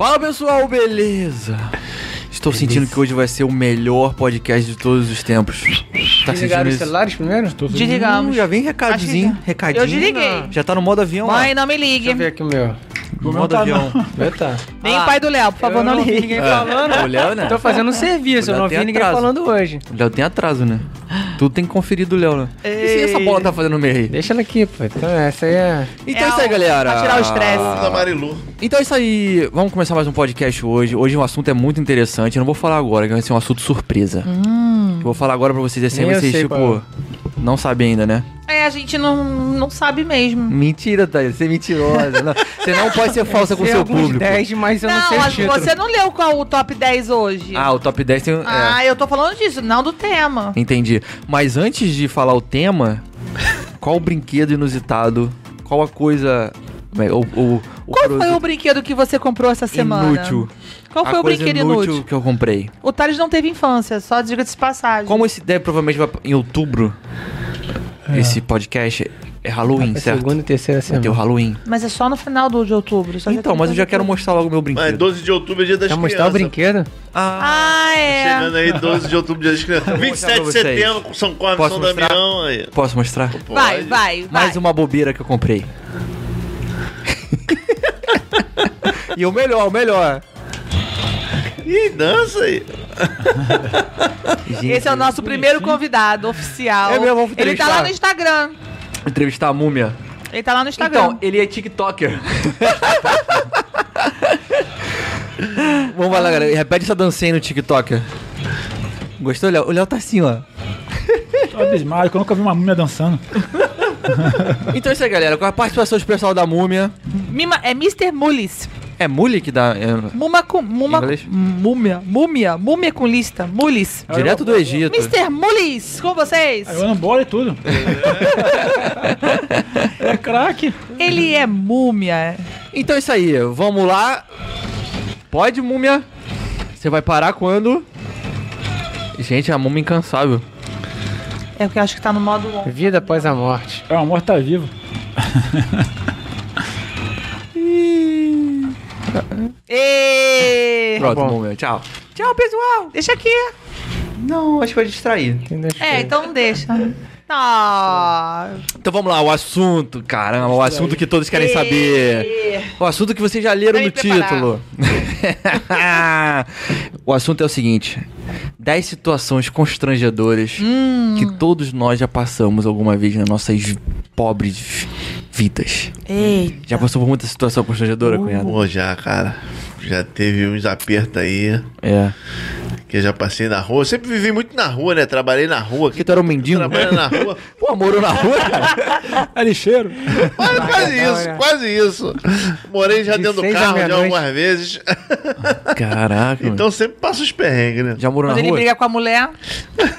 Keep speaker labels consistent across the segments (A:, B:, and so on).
A: Fala pessoal, beleza? Estou sentindo que hoje vai ser o melhor podcast de todos os tempos. Tá
B: Desligaram os celulares primeiro?
C: Desligamos.
A: Hum, já vem recadinho, recadinho.
C: Eu desliguei.
A: Já tá no modo avião lá.
C: Mãe, não me
B: Deixa eu ver
C: ligue.
B: aqui o meu.
A: No modo avião.
B: O meu tá.
C: Nem
A: Ah,
C: o pai do Léo, por favor,
B: Eu
C: não,
B: não
C: ligue.
B: ninguém
A: É.
B: falando.
A: O Léo, né?
B: Tô fazendo um serviço, eu não vi ninguém
A: atraso.
B: falando hoje.
A: O Léo tem atraso, né? Tudo tem que conferir do Léo, né? E se essa
C: Ei.
A: bola tá fazendo no meio aí?
B: Deixa ela aqui, pô. Então, essa aí é.
A: Então
C: É
A: é isso aí,
C: o-
A: galera.
C: pra tirar o estresse.
D: Da Marilu.
A: Então é isso aí. Vamos começar mais um podcast hoje. Hoje o assunto é muito interessante. Eu não vou falar agora, que vai ser um assunto surpresa. Eu vou falar agora pra vocês assim,
B: Nem eu
A: vocês,
B: sei
A: tipo,
B: qual
A: não sabem ainda, né?
C: É, a gente não, não sabe mesmo.
A: Mentira, Thaís. Você é mentirosa. Não, Você não pode ser falsa com o
B: Sei
A: seu público.
B: 10, mas eu não,
C: Não,
B: sei o título.
C: você não leu qual o top 10 hoje.
A: Ah, o top 10 tem. é,
C: Ah, eu tô falando disso, não do tema.
A: entendi. Mas antes de falar o tema, qual o brinquedo inusitado? Qual a coisa. É, O, o, o
C: Qual
A: produto
C: foi o brinquedo que você comprou essa semana?
A: inútil?
C: Qual foi
A: a
C: o brinquedo inútil?
A: que eu comprei?
C: O Thales não teve infância, só diga-se de passagem.
A: Como esse deve provavelmente vai em outubro, esse podcast é Halloween,
B: É
A: certo?
B: segunda e terceira
A: Vai ter o
B: semana.
A: Halloween.
C: Mas é só no final do, de outubro. só
A: Então, mas eu já quero mostrar logo o meu
D: Mas
A: brinquedo.
D: 12 de outubro é dia das
B: Quer
D: crianças.
B: mostrar o brinquedo?
A: Ah,
C: Ah, é.
D: Chegando aí, 12 de outubro, dia das crianças.
A: mostrar
D: 27 de
A: pra vocês.
D: setembro, São
A: Posso
D: São
A: mostrar?
D: Damião. Aí.
A: posso mostrar?
C: Vai, vai, vai.
A: Mais uma bobeira que eu comprei. E o melhor, o melhor.
D: Ih, dança aí.
A: Gente,
C: Esse é o nosso primeiro convidado oficial.
A: É mesmo, vamos
C: Ele tá lá no Instagram.
A: Entrevistar a múmia.
C: Ele tá lá no Instagram.
A: Então, ele é TikToker. Vamos lá, galera. Repete essa dancinha aí no TikToker. Gostou, Léo? O Léo tá assim, ó.
E: Tô abismado, que eu nunca vi uma múmia dançando.
A: Então é isso aí, galera. Com a participação especial da múmia.
C: Mima, é Mr. Mulis.
A: É Muli que dá. é,
C: Muma com. Muma, múmia. Múmia. Múmia com lista. Mulis.
A: direto do Egito.
C: Mr. Mulis, com vocês.
E: Aí eu ando bola e tudo. é craque.
C: Ele é múmia.
A: Então é isso aí. Vamos lá. Pode, múmia? Você vai parar quando? Gente, a múmia incansável.
C: É o que eu acho que tá no modo.
B: Vida após a morte.
E: É, o amor tá vivo.
C: Ê!
A: Pronto,
B: bom.
A: múmia. Tchau. Tchau, pessoal.
C: Deixa aqui.
A: Não, acho que vai distrair.
C: É, então deixa. Ah.
A: Então vamos lá, o assunto, caramba, o assunto que todos querem saber. O assunto que vocês já leram no título. o assunto é o seguinte: 10 situações constrangedoras
C: Hum.
A: que todos nós já passamos alguma vez nas nossas pobres vidas.
C: Eita.
A: Já passou por muita situação constrangedora, cunhado?
D: Pô, já, cara. Já teve uns apertos aí
A: É.
D: que eu já passei na rua. Eu sempre vivi muito na rua, né? Trabalhei na rua.
A: Porque tu era um mendigo?
D: Trabalhando na rua.
A: Pô, morou na rua, cara?
E: É lixeiro.
D: Quase, quase
B: Não,
D: isso,
B: né?
D: quase isso. Morei já
B: De
D: dentro do carro já algumas vezes.
A: Caraca. mano.
D: Então sempre passa os perrengues, né?
A: Já morou
C: Quando
A: na
C: ele
A: rua?
C: briga com a mulher,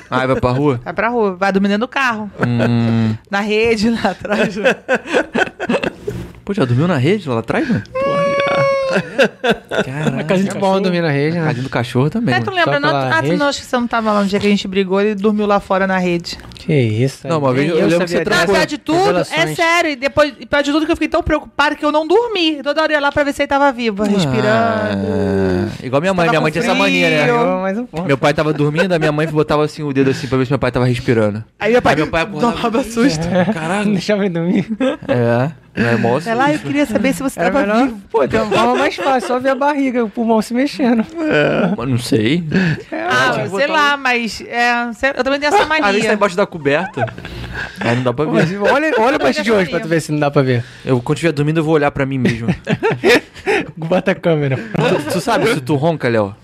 A: Ah, vai pra rua?
C: vai pra rua, vai dormindo dentro do carro.
A: Hum.
C: Na rede, lá atrás.
A: Pô, já dormiu na rede lá atrás, mano?
E: Na
A: Caraca.
E: casinha
B: É bom dormir na rede, né?
A: Casinha do cachorro também.
C: É, tu lembra? Não, ah, tu não, acho que você não tava lá no dia que a gente brigou, ele dormiu lá fora na rede.
B: Que isso.
A: Não, uma vez eu lembro que você trancou.
C: Apesar de tudo, é sério. E depois, e pior de tudo, que eu fiquei tão preocupada que eu não dormi. Toda hora eu ia lá pra ver se ele tava vivo, respirando.
A: Ah, igual minha mãe. Minha mãe tinha essa mania, né?
B: um.
A: Meu pai tava dormindo, a minha mãe botava assim o dedo assim pra ver se meu pai tava respirando.
C: Aí meu pai,
A: Aí meu pai acordava.
C: tomava susto.
B: Não
A: Caralho.
B: deixava ele dormir.
A: É, não é moço.
C: Ela, "Ah, eu queria saber se você
B: Era
C: tava
B: melhor.
C: vivo.
B: Pô, tem uma forma mais fácil, só ver a barriga, o pulmão se mexendo.
A: Mas Não sei.
C: Ah,
A: tipo,
C: sei
A: botar
C: lá, mas é, sei- eu também tenho essa
A: Às vezes tá
C: mania.
A: embaixo da coberta. Aí não dá pra
B: Mas
A: ver.
B: olha, olha o baixo de hoje pra tu ver se não dá pra ver.
A: Eu, quando estiver dormindo, eu vou olhar pra mim mesmo.
B: Bota a câmera.
A: tu, tu sabe se tu ronca, Léo?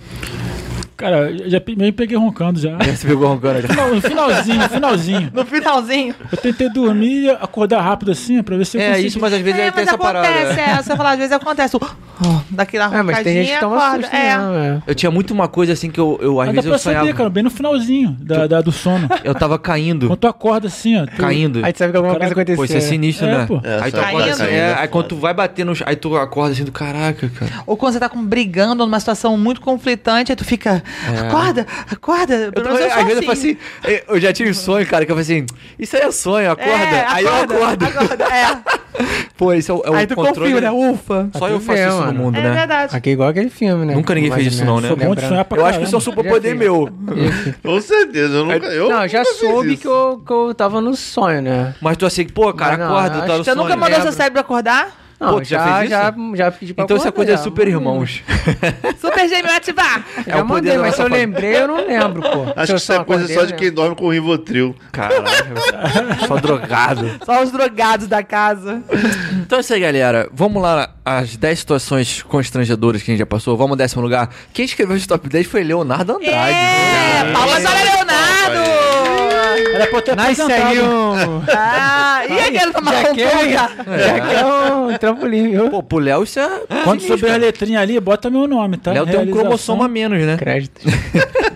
E: Cara, eu já meio peguei roncando já.
A: Já se pegou roncando já.
E: Final- No finalzinho, finalzinho.
C: No finalzinho.
E: Eu tentei dormir e acordar rápido assim, pra ver se eu
A: É
E: consigo.
A: isso, mas às vezes
C: É,
A: tem essa parada.
C: acontece, é. Eu falar, às vezes acontece o... Daquela
B: É, mas tem gente que
C: roncadinha,
B: toma
C: acorda.
B: susto,
C: É.
B: não, é.
A: Eu tinha muito uma coisa assim que eu, eu às
E: Mas dá
A: vezes
E: pra
A: eu
E: saber,
A: sonhava.
E: cara, bem no finalzinho da, da- do sono.
A: Eu tava caindo.
E: Quando tu acorda assim, ó. Tu...
A: Caindo.
B: Aí tu sabe que alguma
E: Caraca,
B: coisa aconteceu.
A: Pô, isso é sinistro,
E: É,
A: né?
E: pô.
D: É,
A: aí tu acorda assim,
C: caindo.
A: é,
D: é
A: aí quando tu vai bater no. Aí tu acorda assim do caraca, cara.
C: Ou quando você tá com, brigando numa situação muito conflitante, aí tu fica,
A: É.
C: acorda, acorda.
A: Eu tô,
C: eu
A: às
C: sou
A: vezes eu falo
C: assim.
A: assim, eu já tive sonho, cara, que eu falei assim, isso aí é sonho, acorda.
C: É,
A: aí eu acordo.
C: acorda, é.
A: Pô, esse é o, é o
C: Aí tu
A: controle.
C: confia, né? Ufa.
A: Só eu
B: Tu
A: faço
B: vê,
A: isso no mundo,
C: É
A: né?
C: verdade.
B: Aqui é igual aquele filme, né?
A: Nunca ninguém fez isso não, né?
E: Sou bom de sonhar pra
A: Eu acho que isso é um
E: caramba.
A: superpoder meu.
D: Com certeza, eu nunca. Eu
B: Não, já soube que eu, que eu tava no sonho, né?
A: Mas tu assim, pô, cara, acorda, tá no
B: que
C: Você nunca
A: sonho.
C: mandou seu cérebro acordar?
B: Não,
A: Pô, tu já
B: já,
A: fez
B: já,
A: isso?
B: já, pedi pra
A: Então isso é coisa
B: acordar,
A: super irmãos.
C: Super gêmeo ativar.
B: Já
A: É o
B: mandei, mas se eu lembrei, eu não lembro, pô.
D: Acho
B: eu
D: que isso é coisa só
B: eu
D: de
B: lembro.
D: quem dorme com Rivotril.
A: Caralho. Só drogado.
C: Só os drogados da casa.
A: Então é isso aí, galera. Vamos lá as 10 situações constrangedoras que a gente já passou. Vamos ao décimo lugar. Quem escreveu esse top 10 foi Leonardo Andrade.
C: É, palmas para Leonardo!
E: Era pra eu ter
B: Nasce
E: apresentado.
C: Ah, e aquele um
B: já quer um trampolim, viu?
A: Pô, pro Léo isso é.
E: Quando
A: sinistro,
E: souber a
A: cara.
E: letrinha ali, bota meu nome, tá?
A: Léo tem um
E: Realização.
A: cromossomo a menos, né?
B: Crédito.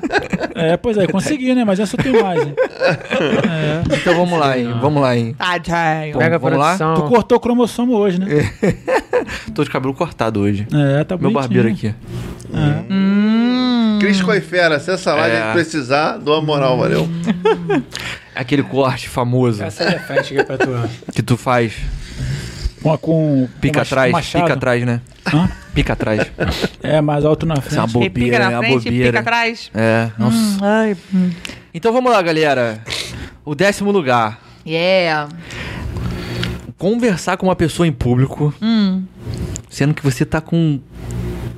E: É, pois é, consegui, né? Mas essa eu tenho mais, hein? É.
A: Então vamos lá, hein? Vamos lá, hein?
C: Tadinho.
B: Pega a
A: vamos lá?
B: produção.
E: Tu cortou o cromossomo hoje, né?
A: Tô de cabelo cortado hoje.
E: É, tá
A: Meu
E: bonitinho.
A: barbeiro aqui.
C: Hum.
D: Cris Coifera, acessa lá,
A: É.
D: a gente precisar, dou uma moral, valeu.
A: Aquele corte famoso
B: Essa é a frente aqui pra tu.
A: que tu faz.
E: Com, com
A: Pica
E: com
A: atrás,
E: machado.
A: pica atrás, né?
E: Hã?
A: Pica atrás.
E: É, mais alto na
A: Isso é
E: frente.
A: uma
C: pica
A: bobeira, né?
C: na
A: Uma
C: frente e
A: bobeira.
C: pica atrás.
A: É, nossa.
C: Hum, ai, hum.
A: Então vamos lá, galera. O décimo lugar.
C: Yeah.
A: Conversar com uma pessoa em público,
C: Hum.
A: sendo que você tá com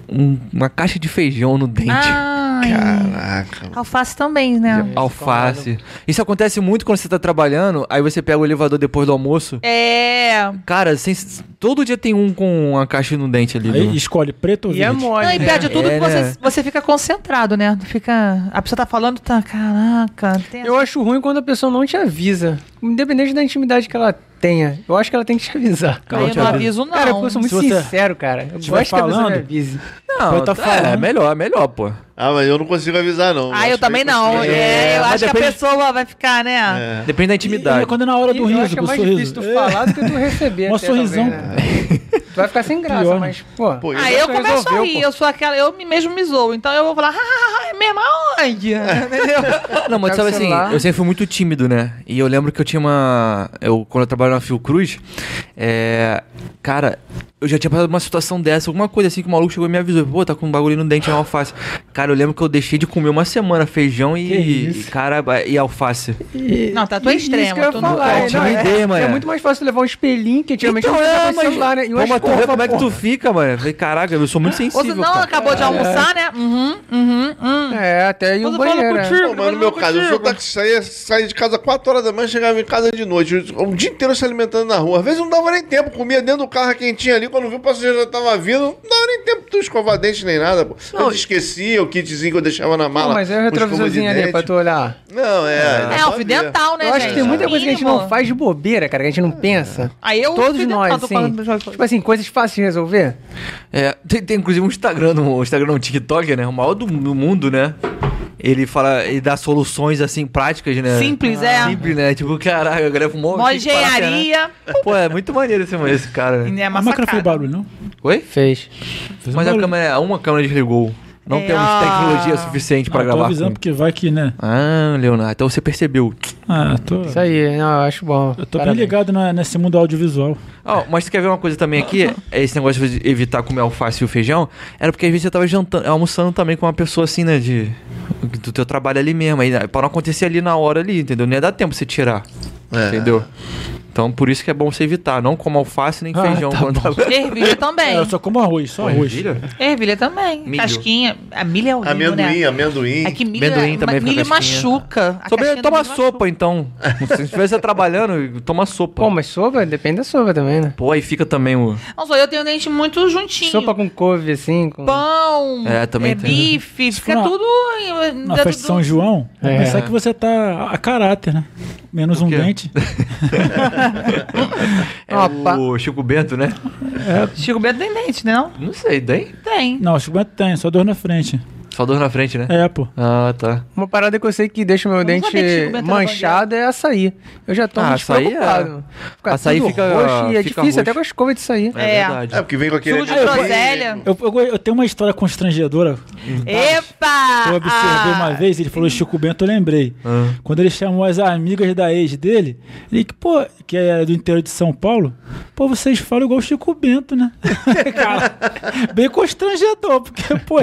A: um- uma caixa de feijão no dente.
C: Ai.
D: Caraca.
C: Alface também, né?
A: Alface. Isso acontece muito quando você tá trabalhando, aí você pega o elevador depois do almoço.
C: É.
A: Cara, sem- todo dia tem um com uma caixa no dente ali.
E: Aí
A: do-
E: escolhe preto ou
B: E é
E: verde.
B: mole,
C: Não, e perde tudo
A: É,
C: que você,
A: né?
C: você fica concentrado, né? Fica. A pessoa tá falando, tá. Caraca. Tem...
B: Eu acho ruim quando a pessoa não te avisa. Independente da intimidade que ela tenha. Eu acho que ela tem que te avisar.
C: Eu não aviso, não.
B: Cara, eu sou muito
E: você
B: sincero, cara. Eu gosto que a me
E: falando,
B: avise.
A: Não,
E: tá
A: é,
E: falando.
A: melhor, melhor, pô.
D: Ah, mas eu não consigo avisar, não.
C: Ah, eu
D: acho
C: também não.
D: constrangedor.
C: É, eu
A: mas
C: acho que a
A: depende-
C: pessoa vai ficar, né?
D: É.
A: Depende da
E: E,
A: intimidade.
E: e quando é na hora do
B: E eu
E: riso,
B: acho que é mais
E: sorriso.
B: difícil tu falar do que tu receber.
E: Um
B: até,
E: sorrisão.
B: talvez, né? Tu vai ficar sem graça,
E: Pior, né?
B: mas, pô.
D: Pô,
C: Aí
D: eu
C: eu
B: já
C: começo a
B: resolveu,
C: rir,
B: pô.
C: eu sou aquela, eu me mesmo me zoo. Então eu vou falar, ah, é mesmo aonde? Entendeu?
A: Não, mas
B: Pega
A: sabe assim, eu sempre fui muito tímido, né? E eu lembro que eu tinha uma. Eu, quando eu trabalhava na Fiocruz, é. Cara, eu já tinha passado uma situação dessa, alguma coisa assim que o maluco chegou e me avisou. Pô, tá com um bagulho no dente na alface. Cara, eu lembro que eu deixei de comer uma semana feijão e.
B: isso?
A: Cara, e alface.
B: E-
C: Não, tá, tu é
B: e isso
C: extremo,
B: que eu ia
C: tu não
B: falar, não, é,
A: Intimidei, mano.
B: é muito mais fácil levar um espelhinho, que antigamente
A: Então
B: não
A: é, mas.
B: celular, né? E
A: Pô,
B: umas
A: mas tu vê
B: escova,
A: como é que tu
B: pô.
A: fica, mano? Eu Falei, caraca, eu sou muito
C: Você
A: sensível.
C: não
A: cara.
C: acabou de almoçar, né? Uhum, uhum.
B: É, até ir um banheiro. né?
C: contigo.
D: Pô, mas no meu caso, eu sou taxi, saía, saía de casa 4 horas da manhã, chegava em casa de noite. O dia inteiro se alimentando na rua. Às vezes não dava nem tempo, comia dentro do carro quentinho ali. Quando viu o passageiro já tava vindo, não dava nem tempo de tu escovar dente nem nada, pô. Eu esquecia o kitzinho que eu deixava na mala.
B: Pô, mas é o retrovisorzinho ali pra tu olhar.
D: Não, é.
C: É,
D: só
C: o fio dental, né,
B: Eu acho
C: gente?
B: que tem muita coisa que a gente não faz de bobeira, cara, que a gente não pensa.
C: Aí eu
B: Todos nós, assim.
C: falando-
B: Tipo assim, coisas fáceis de resolver.
A: É, tem, tem inclusive um Instagram, no, um Instagram, um TikTok, né? O maior do, do mundo, né? Ele fala, ele dá soluções assim práticas, né?
C: Simples, é.
A: Simples, né? Tipo, caralho, a galera fumou.
C: Mó engenharia.
A: Pô, é muito maneiro esse, esse cara.
C: E
A: Né?
C: é
E: A máquina fez barulho, não?
A: Oi?
B: Fez.
E: Fez um
A: Mas a câmera, uma câmera desligou. Não
C: É,
A: temos
C: ah.
A: tecnologia suficiente pra
E: Ah, tô
A: gravar.
E: avisando
A: com-
E: porque vai que, né?
A: Ah, Leonardo, então você percebeu.
E: Ah, tô...
B: Isso aí, não, eu acho bom.
E: Eu tô
B: Parabéns.
E: bem ligado na- nesse mundo audiovisual.
A: Ó, mas você quer ver uma coisa também aqui? É Esse negócio de evitar comer alface e o feijão, era porque às vezes você tava jantando, almoçando também com uma pessoa assim, né? De, do teu trabalho ali mesmo. Aí, pra não acontecer ali na hora ali, entendeu? Não ia dar tempo você tirar.
D: É.
A: Entendeu? Então por isso que é bom você evitar. Não como alface nem
E: Ah,
A: feijão
E: tá
A: quando tá.
C: Ervilha também.
E: É, eu só como arroz, só arroz.
A: Ervilha?
C: Ervilha também.
A: Milho.
C: Casquinha. A milho é horrível,
D: Amendoim,
C: né?
D: amendoim.
C: É que milho,
A: Amendoim
C: é,
A: também fica
C: milho machuca.
A: Sobre, toma
C: milho
A: sopa então. Se estivesse trabalhando, toma sopa.
B: Pô, mas sopa, depende da sopa também, né?
A: Pô, aí fica também o.
C: machuca. Não, só eu tenho o dente muito juntinho.
B: Sopa com couve, assim, com...
C: Pão,
A: É, também
C: é,
A: tem.
C: bife, fica
E: for na-
C: tudo...
E: Na festa de São João,
B: É.
E: pensar que você tá a caráter, né? Menos um dente.
A: É
B: Opa.
A: o Chico Bento, né?
C: Chico Bento tem dente, né? Não?
A: Não sei, tem?
C: Tem.
E: Não, o Chico Bento tem, só dor na frente.
A: Só dor na frente, né?
E: É, pô.
A: Ah, tá.
B: Uma parada que eu sei que deixa meu
C: não
B: dente manchado é açaí. Eu já tô
A: Ah,
B: muito
A: açaí é-
B: preocupado. Fica
A: Açaí fica-
B: roxo e é difícil até
A: roxo.
B: com a escova de sair.
A: É,
C: É.
A: verdade.
D: É, porque vem com aquele...
C: Suco de groselha.
E: Eu, eu, eu tenho uma história constrangedora.
C: Epa!
E: Eu observei
C: Ah.
E: uma vez, ele falou Chico Bento, eu lembrei.
A: Ah.
E: Quando ele chamou as amigas da ex dele, ele que, pô, que é do interior de São Paulo, pô, vocês falam igual o Chico Bento, né? Cara, bem constrangedor, porque, pô,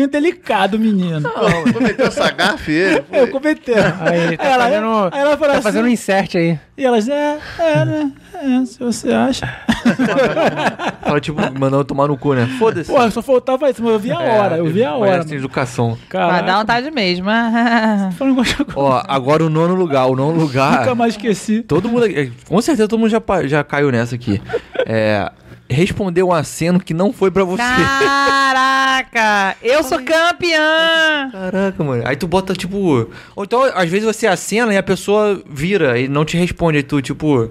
E: meio delicado menino.
D: Pô, Cometeu essa gafe ele.
E: Eu comentei.
B: Aí, tá
E: ela,
B: fazendo,
E: aí ela falou
B: tá
E: assim,
B: fazendo um insert aí.
E: e elas, é, é, né? É, se você acha.
A: Fala, tipo, mandando tomar no cu, né? Foda-se.
E: Pô, só faltava isso, mas eu vi a
A: É,
E: hora, eu vi a hora.
A: Mas tem educação.
C: Vai dar
E: Cara,
C: vontade mesmo.
E: Chico
A: Ó, agora o nono lugar. O nono lugar.
E: Nunca mais esqueci.
A: Todo mundo. aqui- Com certeza todo mundo já, já caiu nessa aqui. É. Respondeu um aceno que não foi pra você.
C: Caraca! Eu sou campeã!
A: Caraca, mano. Aí tu bota, tipo. Ou então, às vezes você acena e a pessoa vira e não te responde. Aí tu, tipo.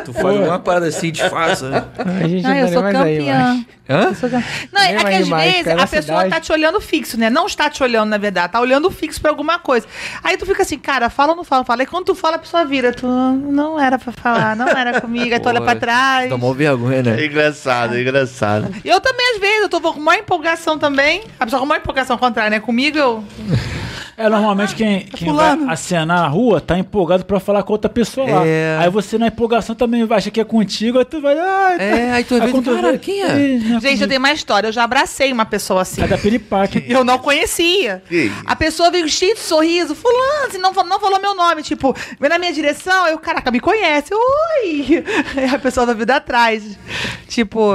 A: Tu faz uma parada assim, disfarça. né?
B: A gente
C: Ah,
B: não
C: eu sou
B: nem mais aí,
C: campeã.
A: Hã?
C: Eu sou campeã. Não, é que às vezes a pessoa
B: cidade.
C: tá te olhando fixo, né? Não está te olhando, na verdade, tá olhando fixo pra alguma coisa. Aí tu fica assim, cara, fala ou não fala? Fala. E quando tu fala, a pessoa vira. Tu não era pra falar, não era comigo. Aí tu olha pra trás.
A: Mó vergonha,
D: É
A: né?
D: engraçado, é engraçado.
C: Eu também, às vezes, eu tô com maior empolgação também. A pessoa com maior empolgação contrária, né? Comigo eu.
E: É, normalmente quem, quem
C: fulano.
E: vai acenar na rua tá empolgado pra falar com outra pessoa lá.
A: É.
E: Aí você na empolgação também acha que é contigo, aí tu vai. Ai,
A: É, aí tu
E: quando tu
A: caralho, quem é?
E: Não
C: Gente, eu tenho uma história. Eu já abracei uma pessoa assim.
E: É da piripaque.
C: Eu não conhecia.
D: Isso?
C: A pessoa veio cheia de sorriso, fulano, assim, não, não falou meu nome, tipo, veio na minha direção, eu, caraca, me conhece, oi! Aí a pessoa vai vir atrás, tipo...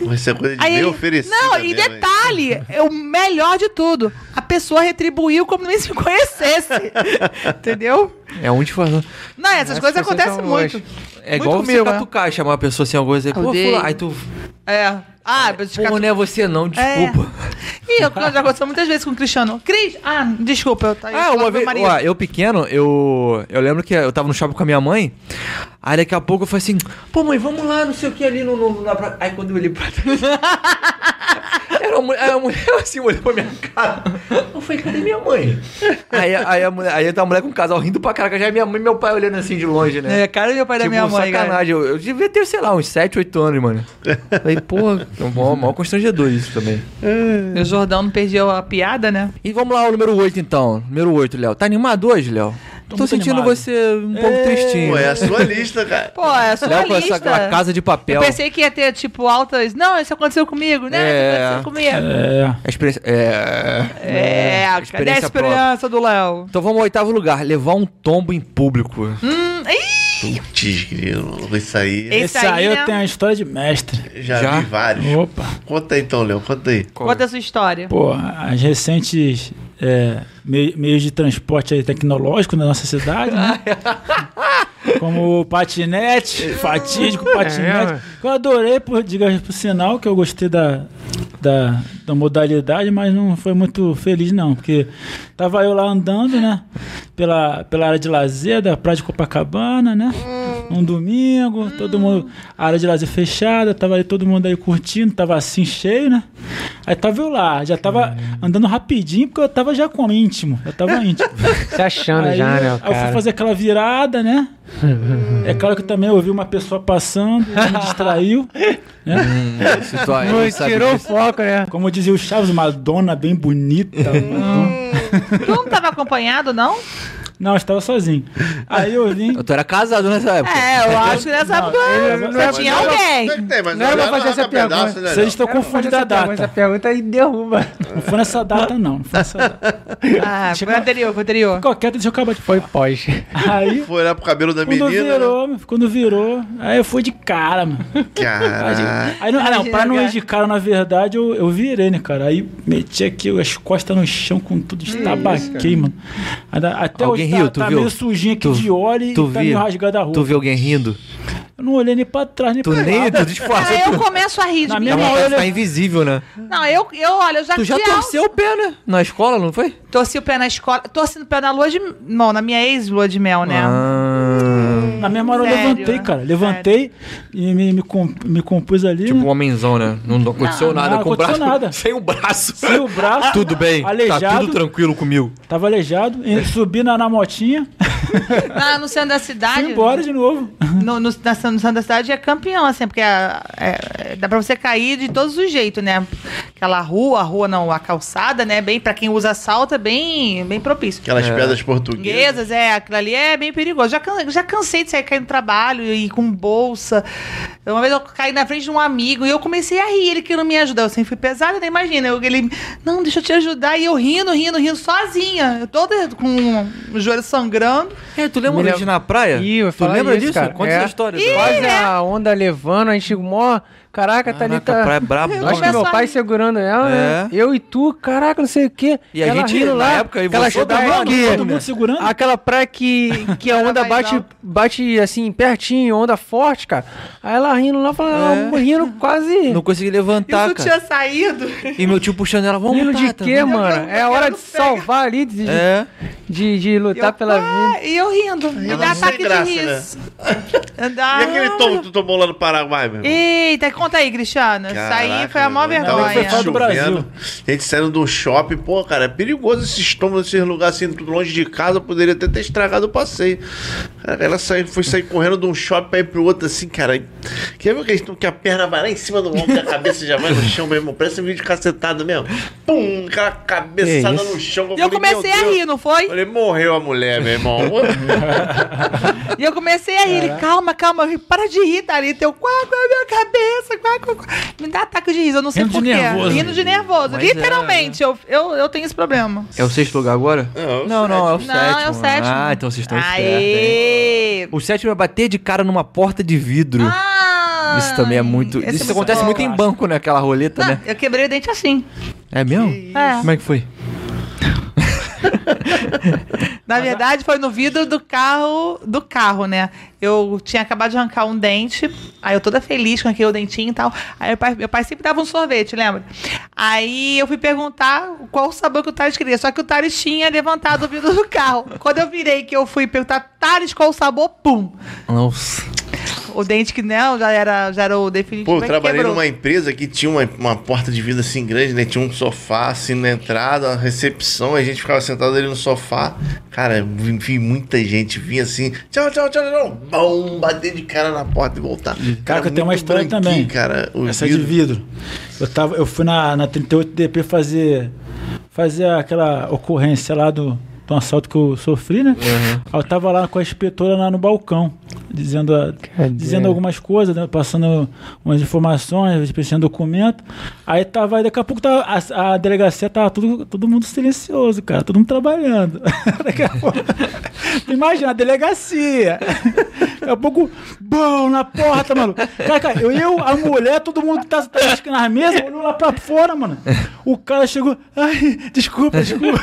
D: Vai ser coisa de
C: Aí
D: meio
C: ele,
D: oferecido.
C: não, e detalhe, é o melhor de tudo, a pessoa retribuiu como nem se conhecesse, entendeu?
A: É um te falando.
C: Não, essas
B: Essas
C: coisas acontecem muito.
A: É
C: Muito
A: igual
C: comigo,
A: você
C: né?
A: catucar e chamar uma pessoa assim, alguma coisa aí, pô, aí tu.
C: É. Ah, mas
A: Pô, não é você não, desculpa.
C: Ih, eu- já aconteceu muitas vezes com o Cristiano. Cris, ah, desculpa, eu tá
A: Ah, uma vez, ó, eu pequeno, eu eu lembro que eu tava no shopping com a minha mãe, aí daqui a pouco eu falei assim, pô mãe, vamos lá, não sei o que ali no, no- na. Aí quando eu olhei pra trás, era uma mulher, a mulher assim olhou pra minha cara, eu falei, cadê minha mãe? Aí, aí, a mulher, aí tá a mulher com um casal rindo pra caraca, já é minha mãe e meu pai olhando assim de longe, né?
C: É, cara meu pai da
A: Tipo,
C: minha mãe,
A: sacanagem, eu, eu devia ter, sei lá, uns 7, 8 anos, mano. Falei, pô, é um maior constrangedor isso também.
C: E o Jordão não perdeu a piada, né?
A: E vamos lá, o número 8 então. Número 8, Léo. Tá animado hoje, Léo? Tô,
E: muito
A: sentindo
E: animado.
A: você um pouco
E: É.
A: tristinho.
D: Pô, é a sua lista, cara.
C: Pô, é a sua
A: Léo com
C: lista.
A: essa a casa de papel.
C: Eu pensei que ia ter, tipo, altas... Não, isso aconteceu comigo, né?
A: É.
C: Isso aconteceu comigo.
E: É.
A: A experiência. É.
C: É, cadê a
A: experiência
C: experiência do Léo?
A: Então vamos ao oitavo lugar. Levar um tombo em público.
C: Hum, ih,
D: Putz, querido, isso aí.
C: Esse
E: Esse aí
C: aí,
E: eu
C: né?
E: tenho a história de mestre.
D: Já,
A: Já?
D: vi vários.
E: Opa.
D: Conta aí então, Léo, conta aí.
C: conta a sua história.
E: Pô, as recentes é, mei- meios de transporte tecnológico na nossa cidade, né? Como patinete, fatídico patinete.
B: É.
E: eu adorei, por, diga por sinal, que eu gostei da, da, da modalidade, mas não foi muito feliz, não. Porque tava eu lá andando, né? Pela, pela área de lazer da Praia de Copacabana, né? Um domingo, todo mundo. A área de lazer fechada, tava aí todo mundo aí curtindo, tava assim cheio, né? Aí tava eu lá, já tava andando rapidinho, porque eu tava já com íntimo. Eu tava íntimo.
B: Se achando
E: Aí,
B: já, né,
E: aí eu fui fazer aquela virada, né? é claro que também eu vi uma pessoa passando, me distraiu. Né?
A: Hum, situa-
B: Não,
A: ele sabe
B: tirou o
A: disso.
B: foco, né?
E: Como dizia o Chaves, uma dona bem bonita. Madonna.
C: Tu não tava acompanhado, não?
E: Não, eu estava sozinho. Aí eu vim.
A: Tu era casado nessa época.
C: É, eu acho que nessa época
B: não
C: você
B: é-
C: tinha
B: não,
C: alguém.
D: Que tem? Mas
B: Não era pra fazer essa
D: pedaço,
B: pergunta.
D: né,
E: Vocês estão confundindo a data.
B: Essa pergunta aí derruba.
E: Não foi nessa data, não. Não foi nessa data.
C: Ah, foi anterior, foi anterior.
E: Qualquer, deixa eu acabar de
B: Foi pós.
E: Aí,
D: Foi olhar pro cabelo da
E: quando
D: menina.
E: virou, meu, quando virou, aí eu fui de cara, mano.
D: Cara.
E: Aí, não, ah, não, pra não ir de cara, na verdade, eu, eu virei, né, cara? Aí meti aqui as costas no chão com tudo, estabaquei, mano. Aí da- Até
A: Alguém
E: hoje
A: riu,
E: tá,
A: tu
E: tá
A: viu?
E: meio sujinho aqui
A: Tu-
E: de óleo e
A: tu
E: tá
A: viu?
E: meio rasgado a rua.
A: Tu viu alguém rindo?
E: Eu não olhei nem pra trás, nem
A: Tu
E: pra
A: nem,
E: nada.
A: tu disfarça.
C: Ah, eu começo a rir de
E: Na
C: mim
A: de
E: eu-
A: ficar invisível, né?
C: Não, eu, eu, olha, eu já
A: Tu já torceu o pé, né? Na escola, não foi?
C: torci o pé na escola, torci o pé na lua de... Não, na minha ex-lua de mel, né?
A: Ah.
E: Na mesma hora eu
C: Sério?
E: levantei, cara. Levantei e me, me, com- me compus ali.
A: Tipo
E: né?
A: um homenzão, né? Não aconteceu
E: Não,
A: nada
E: não
A: com o braço.
E: aconteceu nada.
A: Sem o braço.
E: Sem o braço.
A: Tudo bem. Tá
E: Aleijado.
A: tudo tranquilo comigo.
E: Tava aleijado. e Subi na, na motinha.
C: Ah, no centro da cidade.
E: Fui embora de novo.
C: No, no, na, no centro da cidade é campeão, assim, porque é- é- dá pra você cair de todos os jeitos, né? Aquela rua, a rua não, a calçada, né? Bem, pra quem usa salto, é bem, bem propício.
D: Aquelas pedras portuguesas.
C: É, aquilo ali é bem perigoso. Já, já cansei de sair cair no trabalho e com bolsa. Uma vez eu caí na frente de um amigo e eu comecei a rir, ele que não me ajudou. Eu sempre fui pesada, né? Imagina. Eu, ele, não, deixa eu te ajudar. E eu rindo, rindo, rindo, sozinha. Eu toda com o joelho sangrando.
A: É, tu lembra da gente na praia?
B: Ih, eu
A: tu lembra
B: isso,
A: disso?
B: cara.
A: Conta
B: É.
A: essa história.
B: Quase a onda levando, a gente mó. Caraca, tá ali,
A: Caraca,
B: tá.
A: praia braba.
B: Eu acho que meu pai segurando ela, né?
A: É.
B: Eu e tu, caraca, não sei o quê.
A: E a gente,
B: rindo
A: na
B: lá,
A: época, e
B: aquela
A: você
B: praia
E: todo mundo,
B: que-
E: todo mundo segurando.
B: Aquela praia que, que a onda bate, bate assim, pertinho, onda forte, cara. Aí ela rindo lá, falando,
A: É.
B: rindo quase.
A: Não consegui
C: E
A: levantar,
C: tu
A: cara.
C: tinha saído.
A: E meu tio puxando ela, vamos
B: Rindo de quê, mano? É a hora de salvar ali, de,
A: É.
B: de, de lutar
C: Eu,
B: pela vida.
C: E eu rindo. Me dá
D: sem
C: ataque
D: graça,
C: de
D: né?
C: riso.
D: E aquele tom que tu tomou lá no Paraguai, meu irmão?
C: Eita, conta aí, Cristiano. Isso aí
D: Caraca,
C: foi a maior vergonha.
E: foi fora do Brasil.
D: A gente saindo de um shopping, pô, cara, é perigoso esse estômago, esses lugares assim, tudo longe de casa, poderia até ter estragado o passeio. Cara, ela saiu, foi sair correndo de um shopping pra ir pro outro, assim, cara. Quer ver que, que a perna vai lá em cima do ombro e a cabeça já vai no chão mesmo? Parece um vídeo cacetado mesmo. Pum, aquela cabeçada
B: Que
D: no chão.
C: E eu
D: falei,
C: comecei a rir, não foi?
D: Falei, morreu a mulher, meu irmão.
C: E eu comecei a rir. Ele, calma, calma, para de rir, Thalita. Eu, quá, quá, minha cabeça. Me dá ataque de riso, eu não sei porquê.
E: nervoso.
C: Rindo de nervoso.
A: Mas é,
C: Literalmente, eu, eu, eu tenho esse problema.
A: É o sexto lugar agora?
D: Não,
A: não, não, é o
C: Não,
A: sétimo.
C: é o sétimo.
A: Ah, então vocês estão espertos! O sétimo é bater de cara numa porta de vidro.
C: Ah,
A: Isso também é muito.
C: esse
A: Isso
C: é
A: acontece
C: bom.
A: muito em banco, né? Aquela roleta,
C: Não,
A: né?
C: eu quebrei o dente assim.
A: É mesmo?
C: É.
A: Como é que foi?
C: Na verdade, foi no vidro do carro, do carro, né? Eu tinha acabado de arrancar um dente, aí eu toda feliz com aquele dentinho e tal. Aí meu pai, meu pai sempre dava um sorvete, lembra? Aí eu fui perguntar qual o sabor que o Thales queria, só que o Thales tinha levantado o vidro do carro. Quando eu virei que eu fui perguntar, Thales, qual o sabor? Pum!
A: Nossa.
C: O dente que não, já era, já era o definitivo.
D: Pô, eu
C: aí
D: trabalhei
C: quebrou.
D: numa empresa que tinha uma, uma porta de vidro assim grande, né? Tinha um sofá assim na entrada, uma recepção, a gente ficava sentado ali no sofá. Cara, vi, vi muita gente vinha assim, tchau, tchau, tchau, tchau, bom, bater de cara na porta e voltar.
E: Cara, que eu tenho uma história também.
D: Cara,
E: Essa de vidro. Eu, tava, eu fui na, na 38DP fazer, fazer aquela ocorrência lá do, do assalto que eu sofri, né? Aí eu tava lá com a inspetora lá no balcão, dizendo,
B: Cadê?
E: dizendo algumas coisas, né? passando umas informações, preenchendo documento. Aí tava, aí daqui a pouco tava, a, a delegacia tava tudo, todo mundo silencioso, cara, todo mundo trabalhando. daqui a pouco, imagina, a delegacia. Daqui a pouco, bom, na porta, mano. Cara, cara, eu, eu, a mulher, todo mundo que tá, tá nas mesas, olhou lá pra fora, mano. O cara chegou, ai, desculpa, desculpa.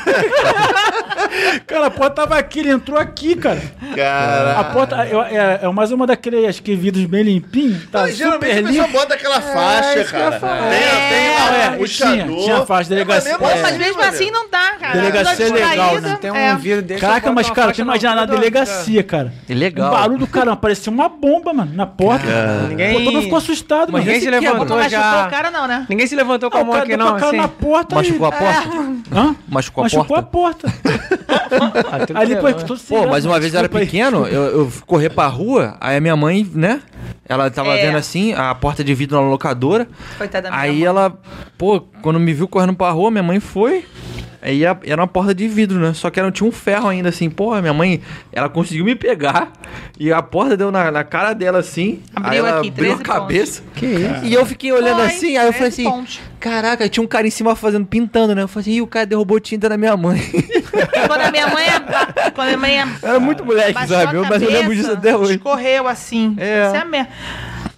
E: cara, a porta tava aqui, ele entrou aqui, cara.
D: Cara.
E: A porta eu- é, é mais uma daqueles, acho que vidros bem limpinhos, tá
D: Mas, geralmente
E: super
D: a pessoa
E: limpo.
D: bota aquela faixa,
B: que eu ia
D: cara. Tem, tem lá
E: É,
D: um
E: tinha- tinha faixa, delegacia-
D: É,
C: Pô,
D: mas
E: É.
C: mas
D: mesmo
C: assim não dá, cara.
E: Delegacia
C: tô
E: é legal, né?
B: Tem um
C: é.
B: vidro desse.
E: Caraca, mas cara,
B: faixa
E: tu imagina na delegacia, cara.
A: É legal.
E: O barulho do caramba, parecia uma bomba, mano, na porta.
B: Ninguém-
E: Pô, todo mundo ficou assustado, mano.
B: Ninguém se
A: é,
B: levantou
C: machucou
B: já.
C: o cara, não, né?
B: Ninguém se levantou com a
E: o
B: mão aqui, não.
E: a cara
B: Assim.
E: na porta
A: Machucou a porta?
E: Hã?
A: Machucou a
E: Machucou
A: porta?
E: a porta.
B: Ah, bem,
E: pô,
B: né?
E: tudo
A: Pô, mas uma vez eu era
E: aí.
A: pequeno, eu, correr pra rua, aí a minha mãe, né? Ela tava
C: É.
A: vendo assim, a porta de vidro na locadora.
C: Coitada da minha
A: Aí
C: mãe.
A: ela, pô, quando me viu correndo pra rua, minha mãe foi. Aí era uma porta de vidro, né? Só que ela tinha um ferro ainda assim. Porra, minha mãe, ela conseguiu me pegar. E a porta deu na, na cara dela assim.
C: Abriu
A: aí ela
C: aqui,
A: abriu a
C: 13
A: cabeça.
B: Que isso?
A: E eu fiquei olhando assim, aí eu falei
C: 13
A: assim:
C: pontos.
A: Caraca, tinha um cara em cima fazendo, pintando, né? Eu falei assim: Ih, o cara derrubou tinta na minha mãe.
C: Quando a minha mãe... é- Quando a minha mãe... é-
A: Era muito moleque, sabe?
C: a
A: Eu- Mas eu lembro
C: cabeça,
A: disso até hoje.
C: Escorreu assim.
A: É.
C: Isso é mesmo.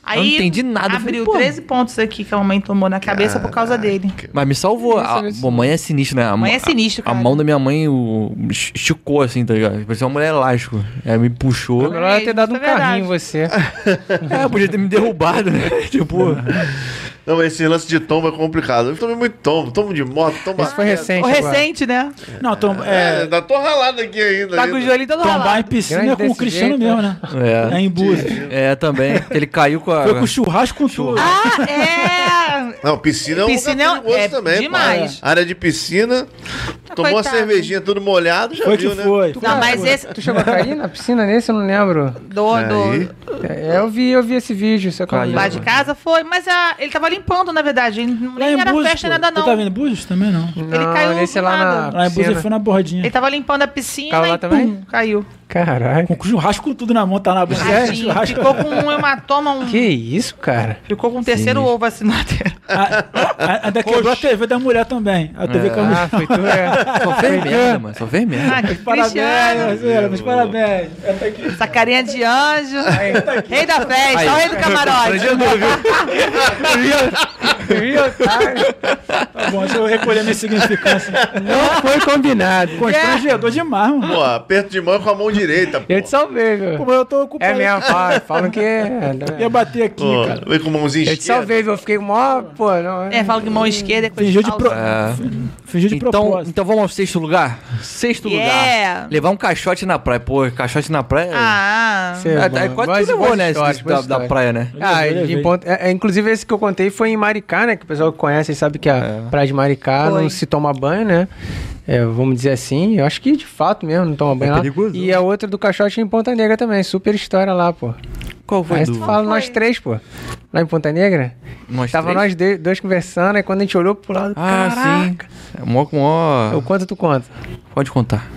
C: Aí,
A: Eu não entendi nada, falei,
C: Abriu
A: pô.
C: 13 pontos aqui que a mamãe tomou na cabeça por causa dele.
A: Mas me salvou. A mamãe é sinistra, né? A,
C: Mãe é
A: a-
C: sinistro,
A: A,
C: cara.
A: mão da minha mãe o, esticou assim, tá ligado? Parecia uma mulher elástico. Ela me puxou.
B: Melhor ela ter dado um
C: é verdade.
B: carrinho em você.
A: É, podia ter me derrubado, né? tipo.
D: Não, mas esse lance de tombo é complicado. Eu tomei muito tombo, tombo de moto, tombo
B: Esse foi recente.
C: O
B: agora.
C: recente, né?
E: Não, tom,
D: É,
E: é,
D: ainda tô ralado aqui ainda.
C: Tá com o joelho todo
E: tombar em
C: ralado.
E: piscina
B: Grande
E: é com o Cristiano
B: jeito,
E: mesmo, né?
A: É.
E: É em Búzios.
A: É, também. Ele caiu com a.
E: Foi com churrasco com tudo.
C: Ah, é!
D: Não, piscina é um
C: Piscina
D: lugar perigoso
C: é
D: também.
C: demais.
D: Área de piscina, tomou uma cervejinha tudo molhado, já
E: Foi que
D: viu, né?
E: foi.
C: Não, mas esse.
B: Tu chegou a cair na piscina nesse? Eu não lembro.
C: Do, do,
B: É, eu vi, eu vi esse vídeo. Você
A: Caiu.
C: lá de casa foi, mas a- ele tava limpando, na verdade. Ele não- nem
E: em
C: era
E: Búzios,
C: festa
E: pô.
C: nada,
E: Tu
C: não.
E: tá vendo Búzios? Também não.
C: Ele caiu
B: nesse lá
C: nada.
B: na
E: Lá em Búzios
B: piscina.
E: foi na bordinha.
C: Ele tava limpando a piscina
B: Caiu lá
C: e
B: também?
C: pum, caiu.
B: Caralho.
E: Com churrasco com tudo na mão, tá na boca.
C: Tadinho,
E: churrasco.
C: ficou com um hematoma, um,
B: Que isso, cara?
C: ficou com um terceiro ovo assim na tela.
E: Ainda quebrou a TV da mulher também. A TV caiu no
B: Ah, foi tu, é.
A: Fez merda, mano. Fez merda.
C: Ah,
E: Parabéns,
C: Cristiano,
E: Marcelo, meus parabéns. Essa aqui.
C: essa carinha de anjo. Rei da festa,
A: Aí.
C: o rei do camarote.
B: Viu, otário?
E: Tá bom, deixa eu recolher minha significância.
B: Não foi combinado.
E: Constrangedor demais, mano.
D: Pô, aperto de mão com a mão direita, pô.
B: Eu te salvei, viu?
E: Pô, mas eu tô ocupado.
B: É mesmo, fala, falam que é.
E: Ia bater aqui,
D: Pô,
E: cara.
D: vem com mãozinha
B: Eu te
D: esquerda.
B: salvei, viu? Eu fiquei mó, pô, não.
C: É, fala que mão esquerda é coisa
E: Fingiu de
C: falsa.
E: pro...
A: É.
E: Fingiu de
A: Então,
E: propósito.
A: então vamos ao sexto lugar? Sexto
C: Yeah.
A: lugar. Levar um caixote na praia. Pô, caixote na praia.
C: Ah,
B: Cê-
A: é,
B: bom.
A: é, quase tudo levou, né?
B: boas
A: da, da praia, né?
B: Ah,
E: Eu
B: de
E: levei.
B: ponto, é, é, inclusive esse que eu contei foi em Maricá, né? Que o pessoal que conhece sabe que a praia de Maricá não se toma banho, né? É, vamos dizer assim, eu acho que de fato mesmo não toma banho lá.
A: perigoso.
B: E a outra do caixote em Ponta Negra também, super história lá, pô.
A: Qual foi
B: Aí
A: do...
B: tu fala nós três, pô. Lá em Ponta Negra.
A: Nós
B: Tava
A: três?
B: nós dois conversando, aí quando a gente olhou pro lado,
A: Ah,
B: caraca.
A: sim. É mó, mó...
B: Eu conto, tu conta.
A: Pode contar.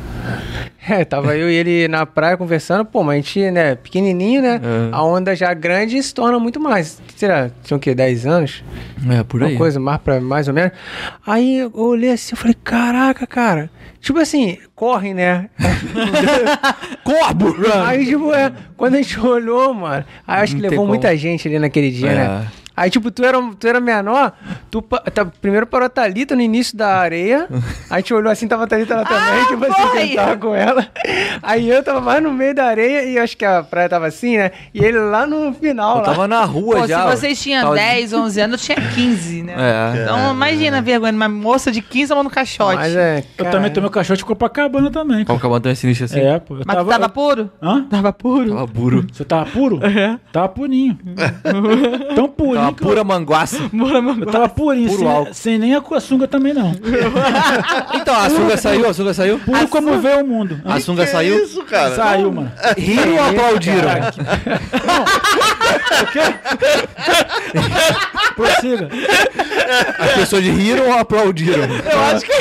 B: É, tava eu e ele na praia conversando, pô, mas a gente, né, pequenininho, né?
A: É.
B: A onda já grande se torna muito mais. Será? Tinha o quê? 10 anos?
A: É, por
B: Uma
A: aí.
B: coisa mais, pra, mais ou menos. Aí eu olhei assim, eu falei, caraca, cara. Tipo assim, corre, né?
A: Corbo!
B: Aí, tipo, é, quando a gente olhou, mano, aí acho que
A: Não tem
B: levou
A: como.
B: muita gente ali naquele dia,
A: É.
B: Aí, tipo, tu era, tu era menor, tu tá, primeiro parou a Thalita no início da areia. Aí a gente olhou assim, tava a Thalita lá também,
C: Ah,
B: tipo assim, que ele tava com ela. Aí eu tava mais no meio da areia e acho que a praia tava assim, né? E ele lá no final,
A: Eu
B: lá.
A: tava na rua
C: Pô,
A: já.
C: se vocês tinham
A: Tava-
C: 10, 11 anos, eu tinha 15, né?
A: É.
C: Então imagina a vergonha, uma moça de 15 tomando caixote.
B: Mas é,
E: Eu
B: cara,
E: também tomei o cachorro de Copacabana também. cara.
A: Como que a tão sinistro assim?
E: É, pô. Eu
C: Mas tu tava puro?
E: Hã?
C: Tava puro.
A: Tava puro.
E: Você tava puro? Tava purinho. Tão purinho
A: Tava
E: que eu-
A: pura manguaça.
E: eu tava purinho,
A: Puro
E: sem,
A: álcool.
E: sem nem a a sunga também não.
A: Então, a sunga saiu, a sunga saiu.
E: Puro como veio o mundo.
A: A sunga
D: Que
A: saiu.
D: isso, cara?
E: Saiu, mano.
A: Riram ou aplaudiram?
E: Prossiga.
A: As pessoas riram ou aplaudiram?
C: Eu acho que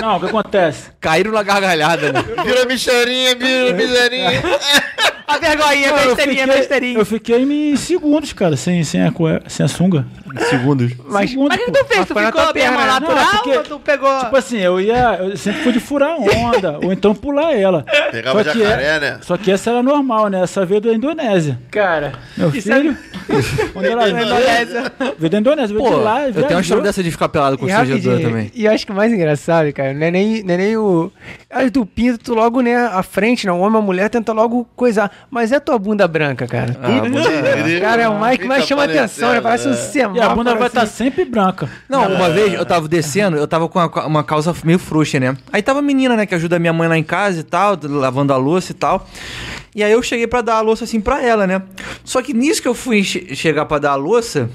E: Não, o que acontece?
A: Caíram na gargalhada, né?
D: Vira bicharinha, vira bicharinha.
C: a vergonhinha,
E: eu,
C: besteirinha, besteirinha.
E: eu fiquei em segundos, cara, sem, sem, a, sem a sunga.
A: Segundos.
B: Mas,
E: Segundos,
C: Mas o que tu fez? Tu ficou bem
B: perna, né?
C: natural
E: Não, porque-
C: ou tu pegou...
E: Tipo assim, eu ia. Eu sempre fui de furar onda, ou então pular ela.
D: Pegava
E: Só que
D: jacaré,
E: é-
D: né?
E: Só que essa era normal, né? Essa veio da Indonésia.
B: cara,
E: Meu filho. Quando ela veio, veio da Indonésia, veio
A: Pô,
E: de lá.
A: eu tenho uma história dessa de ficar pelado com
B: E
A: o
B: rapidinho,
A: também.
B: E eu acho que o mais engraçado, cara, não é nem, não é nem o. As do pinto, tu logo, né, à frente, não. O homem ou a mulher tenta logo coisar. Mas é tua bunda branca, cara.
A: Ah, bunda-
B: Cara, é o mais que mais chama atenção, né? Parece um semáforo.
E: A bunda vai
B: assim.
E: estar sempre branca.
A: Não, uma vez eu tava descendo, eu tava com uma, uma calça meio frouxa, né? Aí tava a menina, né, que ajuda a minha mãe lá em casa e tal, lavando a louça e tal. E aí eu cheguei pra dar a louça assim pra ela, né? Só que nisso que eu fui che- chegar pra dar a louça,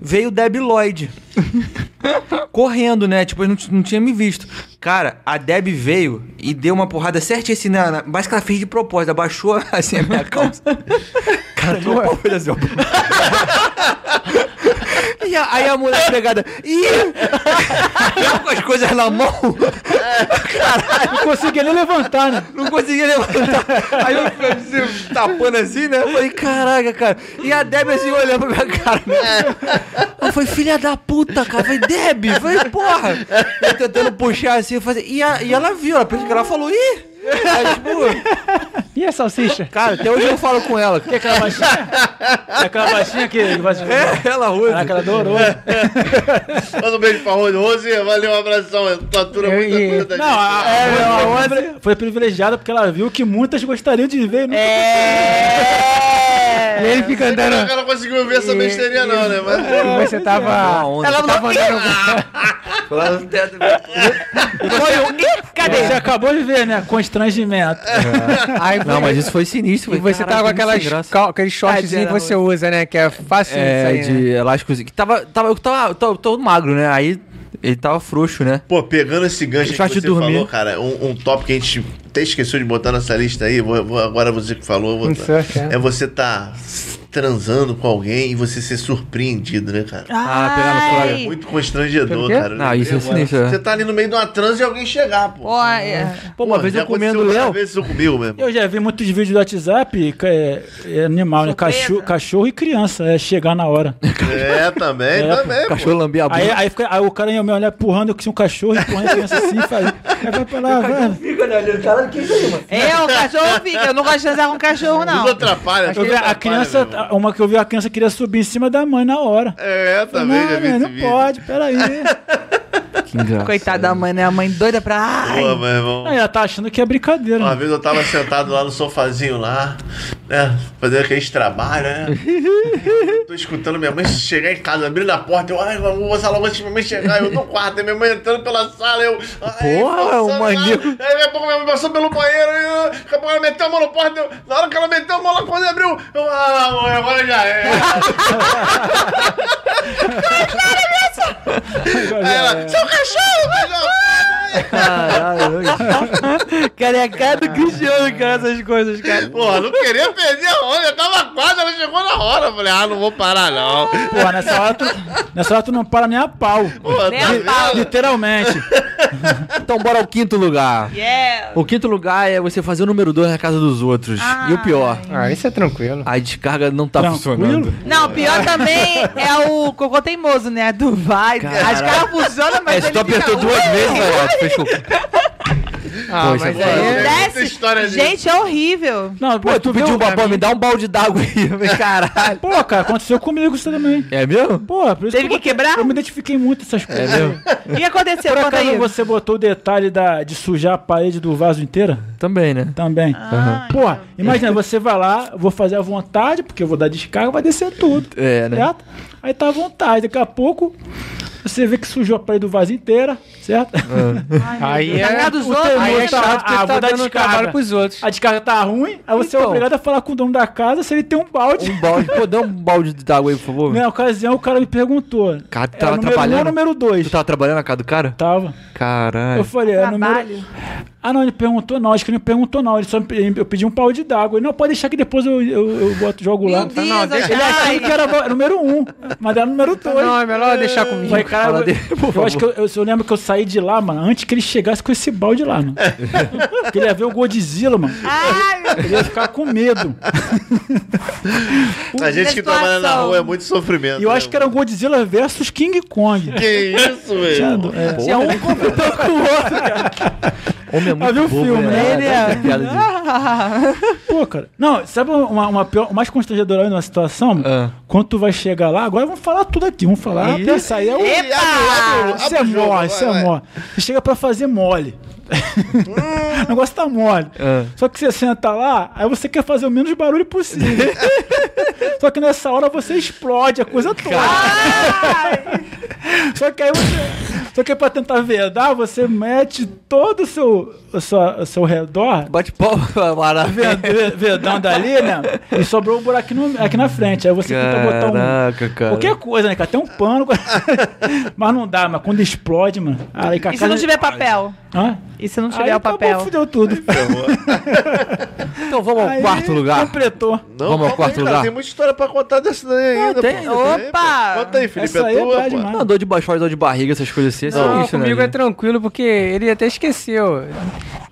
A: veio o Deb Lloyd. Correndo, né? Tipo, ele não, não tinha me visto. Cara, a Deb veio e deu uma porrada certinha assim, na, mas que ela fez de propósito, abaixou assim a minha calça. Cara, fez assim, ó. E a- aí a mulher pegada, ih! Eu com as coisas na mão,
E: Não conseguia nem levantar, né?
A: não conseguia levantar. Aí eu fui assim, tapando assim, né? Eu falei, caraca, cara. E a Deb assim olhando pra minha cara. Né? Eu falei, filha da puta, cara. Eu falei, Deb, eu falei, porra. Eu tentando puxar assim, eu falei, e, a- e ela viu, ela pensou que ela falou, ih! Aí, tipo,
B: E a salsicha?
A: cara, até hoje eu falo com ela.
E: Que é aquela baixinha? É aquela baixinha que vai
A: É, ela usa.
E: Caraca, ela adorou.
D: Manda um beijo pra Rose. Rose, valeu, um abração.
B: Eu-
D: muita
B: e-
D: coisa da
E: Não,
D: gente.
E: a,
B: É,
E: a
B: a
E: foi, privilegiada porque ela viu que muitas gostariam de ver. Né?
C: É...
B: E ele fica andando.
D: Cara não conseguiu ver essa besteirinha, não, né? Mas...
B: E você tava.
A: onda.
B: Ela tava andando.
A: Lá no teto.
C: Foi o. Ih, cadê?
E: Você acabou de ver, né? Constrangimento.
B: Aí,
A: Não, mas isso foi sinistro.
B: E você tava com aquelas, cal- aqueles shortzinhos que você usa, né? Que é fácil de
A: É,
B: sair,
A: de
B: né?
A: elástico. Que tava, tava, eu tava, tô, tô magro, né? Aí ele tava frouxo, né?
D: Pô, pegando esse gancho que você
A: dormir.
D: falou, cara, um, um top que a gente até esqueceu de botar nessa lista aí, vou, vou- agora você que falou, eu vou
B: é.
D: é você tá transando com alguém e você ser surpreendido, né, cara?
A: Ah, pegar no flagra.
D: É muito constrangedor, cara.
A: Não, isso é sinistro, é.
D: Você tá ali no meio de uma transe e alguém chegar, pô.
C: Pô, é.
A: Pô, uma vez
D: já
A: eu comendo Léo.
D: vezes isso comigo mesmo.
E: Eu já vi muitos vídeos do WhatsApp, que é, é animal, né? Cachorro, cachorro e criança, é chegar na hora.
D: É, também,
E: É,
D: também,
A: O cachorro lambia a bunda.
E: Aí, aí, fica- aí o cara ia me olhar empurrando, que tinha um cachorro empurrando a criança assim, faz. Aí vai pra lá, vai.
A: Fica, né? Caralho, que isso aí, mano?
C: É, o cachorro fica. Eu não gosto de transar com cachorro, não.
D: Tudo atrapalha.
E: Eu
D: tudo
E: vi a
D: atrapalha,
E: criança. Uma que eu vi, a criança queria subir em cima da mãe na hora.
D: É, também
E: não,
D: já vi
E: não
D: vídeo.
E: pode, peraí.
C: Coitada da mãe, né? A mãe doida pra. Ai.
D: Pô, meu irmão.
E: Aí ela tá achando que é brincadeira.
D: Uma
E: né?
D: vez eu tava sentado lá no sofazinho lá, né? Fazendo aqueles trabalhos, né? Tô escutando minha mãe chegar em casa, abrindo a porta, eu, ai, vou passar logo antes de minha mãe chegar, eu no quarto, e minha mãe entrando pela sala, eu. Ai,
A: Porra, é um maníaco.
D: Aí daqui a pouco minha mãe passou pelo banheiro, e eu, daqui a pouco ela meteu a mão no porta, eu, na hora que ela meteu a mão lá, quando abriu, eu, ah, mãe, agora já é. Aí ela, seu cachorro, cachorro!
A: Caralho,
C: Cara, é a cara do Cristiano, cara, essas coisas, cara.
D: Porra, não queria perder a hora, eu tava quase, ela chegou na hora. Eu falei, ah, não vou parar não.
E: Porra, nessa hora, tu, nessa hora tu não para nem a pau.
D: Porra,
C: Nem
D: tá
C: a
D: vendo?
C: pau.
E: Literalmente.
A: Então bora ao quinto lugar.
C: Yeah.
A: O quinto lugar é você fazer o número dois na casa dos outros. E o pior,
B: Ah, isso é tranquilo.
A: a descarga não tá
E: Tranquilo?
A: funcionando.
C: Não, o pior também é o cocô teimoso, né? Do vai. As caras funcionam, mas
A: É, se
C: ele
A: tu apertou duas vezes, velho, fechou.
B: Ah,
A: Pô, isso
B: mas
A: é
B: aí. é-
C: Desce.
D: história.
C: Gente, é horrível.
E: Não,
A: Pô, tu pediu um babão, me dá um balde d'água aí. Caralho.
E: Pô, cara, aconteceu comigo isso também.
A: É mesmo?
E: Pô, por isso
C: Teve
E: eu
C: que quebrar?
E: Eu me identifiquei muito essas coisas.
A: É mesmo?
C: O que aconteceu?
E: Por
C: Conta
E: acaso
C: aí.
E: você botou o detalhe da, de sujar a parede do vaso inteira?
A: Também, né?
E: Também.
C: Ai,
E: Porra, imagina, você vai lá, vou fazer à vontade, porque eu vou dar descarga, vai descer tudo.
A: É, né?
E: Certo? Aí tá à vontade. Daqui a pouco, você vê que sujou a parede do vaso inteira, certo?
B: Aí
C: Na
B: é.
C: casa dos
E: o
C: outros.
B: Aí é chato porque
E: ah,
B: tu tá dando
E: descarga.
B: trabalho pros outros.
E: A descarga tá ruim, aí você é
A: Então.
E: obrigado a falar com o dono da casa se ele tem um balde.
A: Um balde. Pô, dá um balde d'água aí, por favor.
E: Na ocasião, o cara me perguntou.
A: Cara, tu
E: é
A: tava
E: número um ou
A: trabalhando?
E: número dois?
A: Tu tava trabalhando na casa do cara?
E: Tava.
A: Caralho.
E: Eu falei, é número... Ah, não, ele perguntou não, acho que ele não perguntou não. Ele só me- eu pedi um balde d'água. Ele não pode deixar que depois eu, eu, eu boto, jogo lá.
C: Meu Deus,
B: não, deixa-
E: Ele achava que era número um, mas era número dois.
B: Não, é melhor deixar comigo.
E: Falei, cara,
A: Fala
E: eu,
A: dele, por
E: eu
A: favor.
E: acho que eu, eu, eu lembro que eu saí de lá, mano, antes que ele chegasse com esse balde lá, mano. Porque ele ia ver o Godzilla, mano.
C: Ai, meu
E: Ele ia ficar com medo.
D: A gente que trabalha na rua é muito sofrimento.
E: E eu
D: né?
E: acho que era o Godzilla versus King Kong.
D: Que isso, velho?
E: É,
C: Tinha um conflitando com o outro, cara.
A: Homem é muito bobo,
E: filme,
A: né?
E: né?
C: Ele é.
A: de-
E: Pô, cara. Não, sabe uma, uma pior, o mais constrangedor aí numa situação?
A: Ah.
E: Quando tu vai chegar lá, agora vamos falar tudo aqui. Vamos falar. Até sair é o.
C: Epa!
E: Isso é mole, isso é mole. Você chega pra fazer mole. O negócio tá mole.
A: Ah.
E: Só que você senta lá, aí você quer fazer o menos barulho possível. Só que nessa hora você explode a coisa toda. Só que aí você. Só que pra tentar vedar, você mete todo o seu, o seu, o seu redor
A: Bate palma, maravilha.
E: ved- vedando ali, né? E sobrou um buraquinho no- aqui na frente. Aí você tenta botar um.
A: Caraca, cara.
E: Qualquer coisa, né, cara? Até um pano. mas não dá, mas quando explode, mano. Aí,
C: E se não tiver papel?
E: Hã?
C: E se não
E: Aí
C: tiver o
E: acabou,
C: papel?
E: fudeu tudo.
A: Então vamos ao
E: Aí,
A: quarto lugar.
E: Completou.
D: Não,
A: Vamos ao quarto
D: aí, cara,
A: lugar?
D: Tem muita história pra contar dessa daí ainda,
A: tem,
D: pô.
C: Opa!
D: Conta aí, Felipe.
E: Essa aí é
D: tua,
E: boa
D: pô.
A: Não, dor de baixo, dor de barriga, essas coisas assim. é
B: Não,
A: né,
B: comigo é
A: gente?
B: tranquilo, porque ele até esqueceu.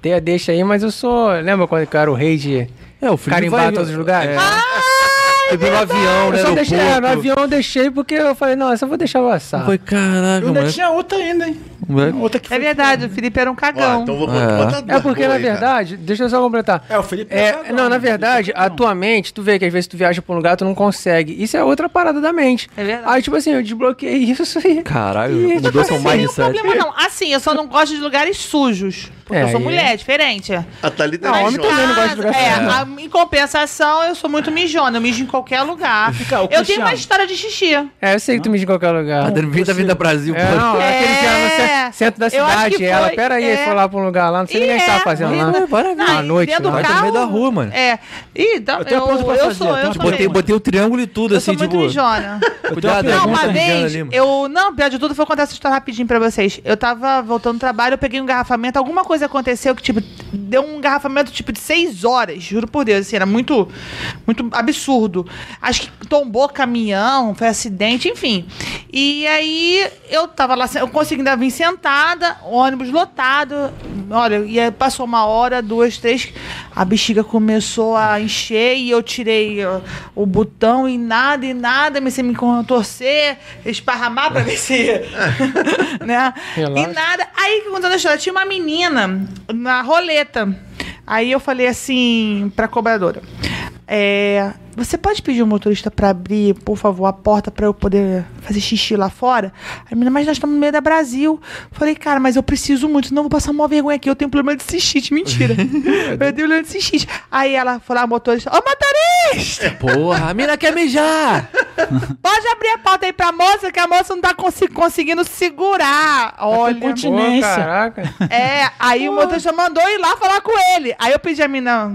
B: Tem a deixa aí, mas eu sou. Lembra quando eu era o rei de
A: É, o Felipe
B: carimbar
A: vai...
B: todos os lugares?
A: É. Teve no avião, né,
B: Eu só
A: no
B: deixei, é, no avião eu deixei porque eu falei, não, essa eu vou deixar passar.
A: Foi, caraca,
E: Eu ainda
A: mano.
E: tinha outra ainda, hein?
A: Moleque.
E: Outra que
C: É
E: foi-
C: verdade, o Felipe era um cagão.
D: então vou
A: É.
D: contar
B: É
D: duas
B: porque, na
D: aí, cara.
B: verdade, deixa eu só completar.
E: É, o Felipe
B: É,
E: tá
B: não, na verdade, atualmente, tu vê que às vezes tu viaja pra um lugar, tu não consegue. Isso é outra parada da mente.
C: É verdade.
B: Aí, tipo assim, eu desbloqueei isso aí.
A: Caralho,
B: Ih,
A: mudou seu
C: Não tem problema, não. Assim, eu só não gosto de lugares sujos. Porque
B: É,
C: eu sou mulher, diferente.
D: A Thalita
B: Não,
D: é
B: homem também não gosta de lugar
C: É, a- em compensação, eu sou muito mijona. Eu mijo em qualquer lugar.
E: Fica, o
C: eu tenho uma história de xixi.
B: É, eu sei que tu mija em qualquer lugar.
A: Tá dando vinda, vinda Brasil,
B: É, não,
C: É.
B: aquele dia ce- centro da
C: Eu
B: cidade. ela,
C: foi,
B: pera aí,
C: é.
B: foi lá pra um lugar lá, não sei nem o que gente tava
C: é,
B: fazendo lá.
C: não-
A: bora ver.
C: Não,
B: À
C: e
B: noite,
C: dentro do
A: no
C: carro.
A: meio da rua, mano.
C: É. Ih, dá,
E: Eu tenho
C: eu,
E: pra
C: eu
E: fazer,
C: sou,
E: eu
C: sou
A: Botei, botei o triângulo e tudo,
C: Eu sou
A: assim,
C: muito
A: tipo.
C: mijona.
A: Cuidado,
C: Não, uma vez, eu. Não, pior de tudo, vou contar essa história rapidinho pra vocês. Eu tava voltando do trabalho, eu peguei um engarrafamento, alguma coisa aconteceu que, tipo, deu um engarrafamento, tipo, de seis horas, juro por Deus, assim, era muito, muito absurdo. Acho que tombou caminhão, foi acidente, enfim. E aí eu tava lá, eu consegui ainda vir sentada, ônibus lotado. Olha, e aí passou uma hora, duas, três, a bexiga começou a encher e eu tirei ó, o botão e nada, e nada, comecei a me contorcer, esparramar pra ver se. né?
B: Relaxa.
C: E nada. Aí, contando a história, tinha uma menina na roleta. Aí eu falei assim pra cobradora: é, Você pode pedir o motorista pra abrir, por favor, a porta pra eu poder fazer xixi lá fora? A menina, mas nós estamos no meio da Brasil. Falei, cara, mas eu preciso muito, senão eu vou passar uma vergonha aqui. Eu tenho problema de cistite. Mentira. eu tenho problema de cistite. Aí ela falou, a motorista, ô motorista!
A: Porra, a mina quer mijar!
C: Pode abrir a porta aí pra moça, que a moça não tá consi- conseguindo segurar. Olha.
B: Pô,
E: continência.
B: caraca.
C: É, aí o motorista mandou ir lá falar com ele. Aí eu pedi a mina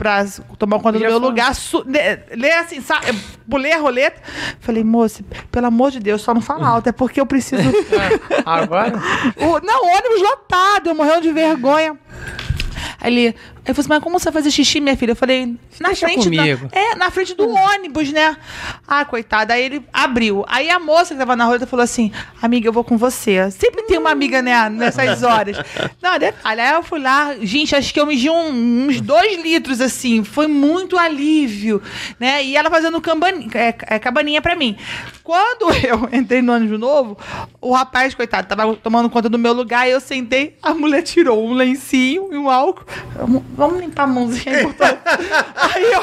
C: pra tomar conta do meu
B: falou.
C: lugar, su- ler ler assim, sabe? Pulei a roleta. Falei, moça, pelo amor de Deus, só não fala alto, é porque eu preciso.
B: Agora?
C: O- não, ônibus lotado, eu morrendo de vergonha. Aí ele, eu falei assim, mas como você vai fazer xixi, minha filha? Eu falei, na
B: Deixa
C: frente
B: comigo.
C: Da, é, na frente do ônibus, né? Ah, coitada. Aí ele abriu. Aí a moça que tava na roleta falou assim, amiga, eu vou com você. Sempre tem uma amiga, né, nessas horas. Não, detalhe. Aí eu fui lá, gente, acho que eu medi um- uns dois litros, assim. Foi muito alívio, né? E ela fazendo cambani- é, é, cabaninha pra mim. Quando eu entrei no ônibus novo, o rapaz, coitado, tava tomando conta do meu lugar, e eu sentei, a mulher tirou um lencinho e um álcool. Vamos- limpar a mãozinha aí, Aí eu.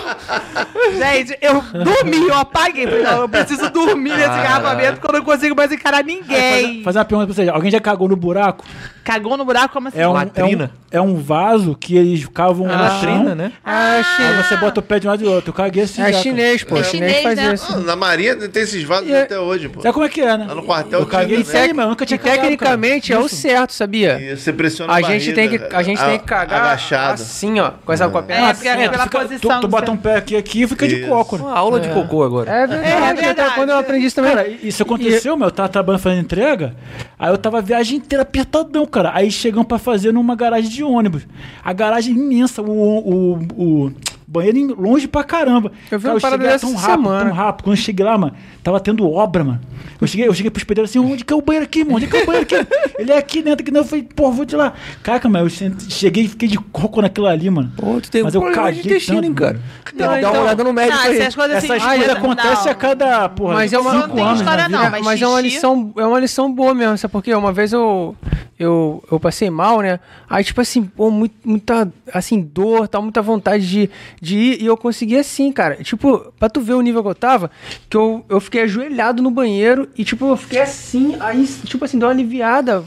C: Gente, eu dormi, eu apaguei. Falei, não, eu preciso dormir nesse engarrafamento porque eu não consigo mais encarar ninguém.
E: Fazer uma pergunta pra vocês. Alguém já cagou no buraco?
C: Cagou no buraco, como assim?
E: É um, é um,
A: Latrina.
E: é um vaso que eles cavam
A: É
E: no
A: latrina,
E: chão.
A: né?
B: Ah,
E: Aí você bota o pé de um lado e do outro. Eu caguei assim.
B: é
E: já,
B: chinês, pô.
C: É
B: chinês,
C: chinês,
B: faz
C: né?
B: isso.
D: Ah, na Marinha tem esses vasos
B: E é-
D: até hoje, pô.
E: Sabe como é que é, né?
D: Lá no quartel
E: Eu caguei isso aí, nunca tinha
B: E
E: cagado,
B: tecnicamente é
E: cara.
B: o certo, sabia?
D: E você pressiona
B: A
D: a
B: gente
D: barriga,
B: tem que, a gente
D: a-
B: tem que cagar
D: agachado.
B: assim, ó. Com essa com a perna
C: É,
B: assim, ó.
C: pela
E: fica-
C: posição
E: Tu, tu
C: que
E: bota um pé aqui aqui e fica de
D: Isso.
E: coco, né?
A: Uma aula de cocô agora.
B: É verdade.
C: É
B: até
C: verdade.
B: Quando eu aprendi isso também.
E: Cara, isso aconteceu, meu. Eu tava trabalhando fazendo entrega. Aí eu tava a viagem inteira apertadão, cara. Aí chegamos pra fazer numa garagem de ônibus. A garagem imensa, o, o, o banheiro longe pra caramba.
B: Eu vi
E: cara,
B: uma parada
E: cheguei tão
B: essa
E: rápido,
B: semana.
E: tão rápido. Quando eu cheguei lá, mano, tava tendo obra, mano. Eu cheguei, eu cheguei pros pedreiros assim, onde que é o banheiro aqui, mano? Onde que é o banheiro aqui? Ele é aqui dentro, aqui não. Eu falei, pô, vou de lá. Caraca, mano, eu cheguei e fiquei de coco naquilo ali, mano.
A: Pô, tu tem
E: Mas
A: um
E: eu
A: problema de
E: caguei
A: intestino, hein,
E: tanto,
A: cara. que
B: Não,
A: dar
B: então-
A: uma olhada no médico
C: Ah,
A: aí.
C: essas coisas assim.
E: Essas coisas
C: não.
E: acontecem a cada, porra,
B: Mas é uma-
E: cinco
C: Não tem
E: anos
C: história, não, mas
B: mas é uma lição, é uma lição boa mesmo, sabe por quê? Uma vez eu eu, eu passei mal, né? Aí tipo assim, pô, muito, muita assim dor, tal, muita vontade de, de ir e eu consegui assim, cara. Tipo, pra tu ver o nível que eu tava, que eu, eu fiquei ajoelhado no banheiro e tipo, eu fiquei assim, aí tipo assim, deu uma aliviada,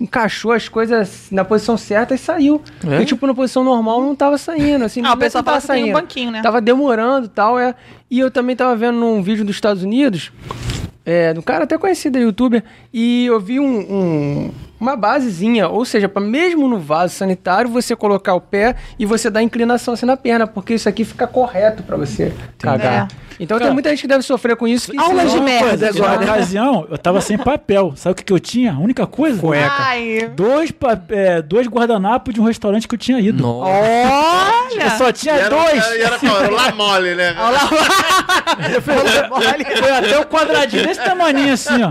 B: encaixou as coisas na posição certa e saiu.
A: É?
B: E tipo, na posição normal não tava saindo, assim,
C: Ah,
B: não
C: o
B: é que
C: pessoal
B: tava
C: tem um banquinho, né?
B: Tava demorando e tal, é. E eu também tava vendo num vídeo dos Estados Unidos, é, do cara até conhecido, youtuber, e eu vi um, um- uma basezinha, ou seja, para mesmo no vaso sanitário você colocar o pé e você dar inclinação assim na perna, porque isso aqui fica correto para você cagar. Então
E: Cara,
B: tem muita gente que deve sofrer com isso.
C: aulas de merda
E: Coisa,
C: agora.
E: Na ocasião, eu tava sem papel. Sabe o que, que eu tinha? A única coisa?
B: Cueca.
C: Ai,
E: Dois, é, dois guardanapos de um restaurante que eu tinha ido.
A: Nossa.
E: Eu
C: olha!
E: só tinha
D: E era,
E: dois.
D: E era? Era o La Mole, né?
E: Foi até o quadradinho desse tamanho assim, ó.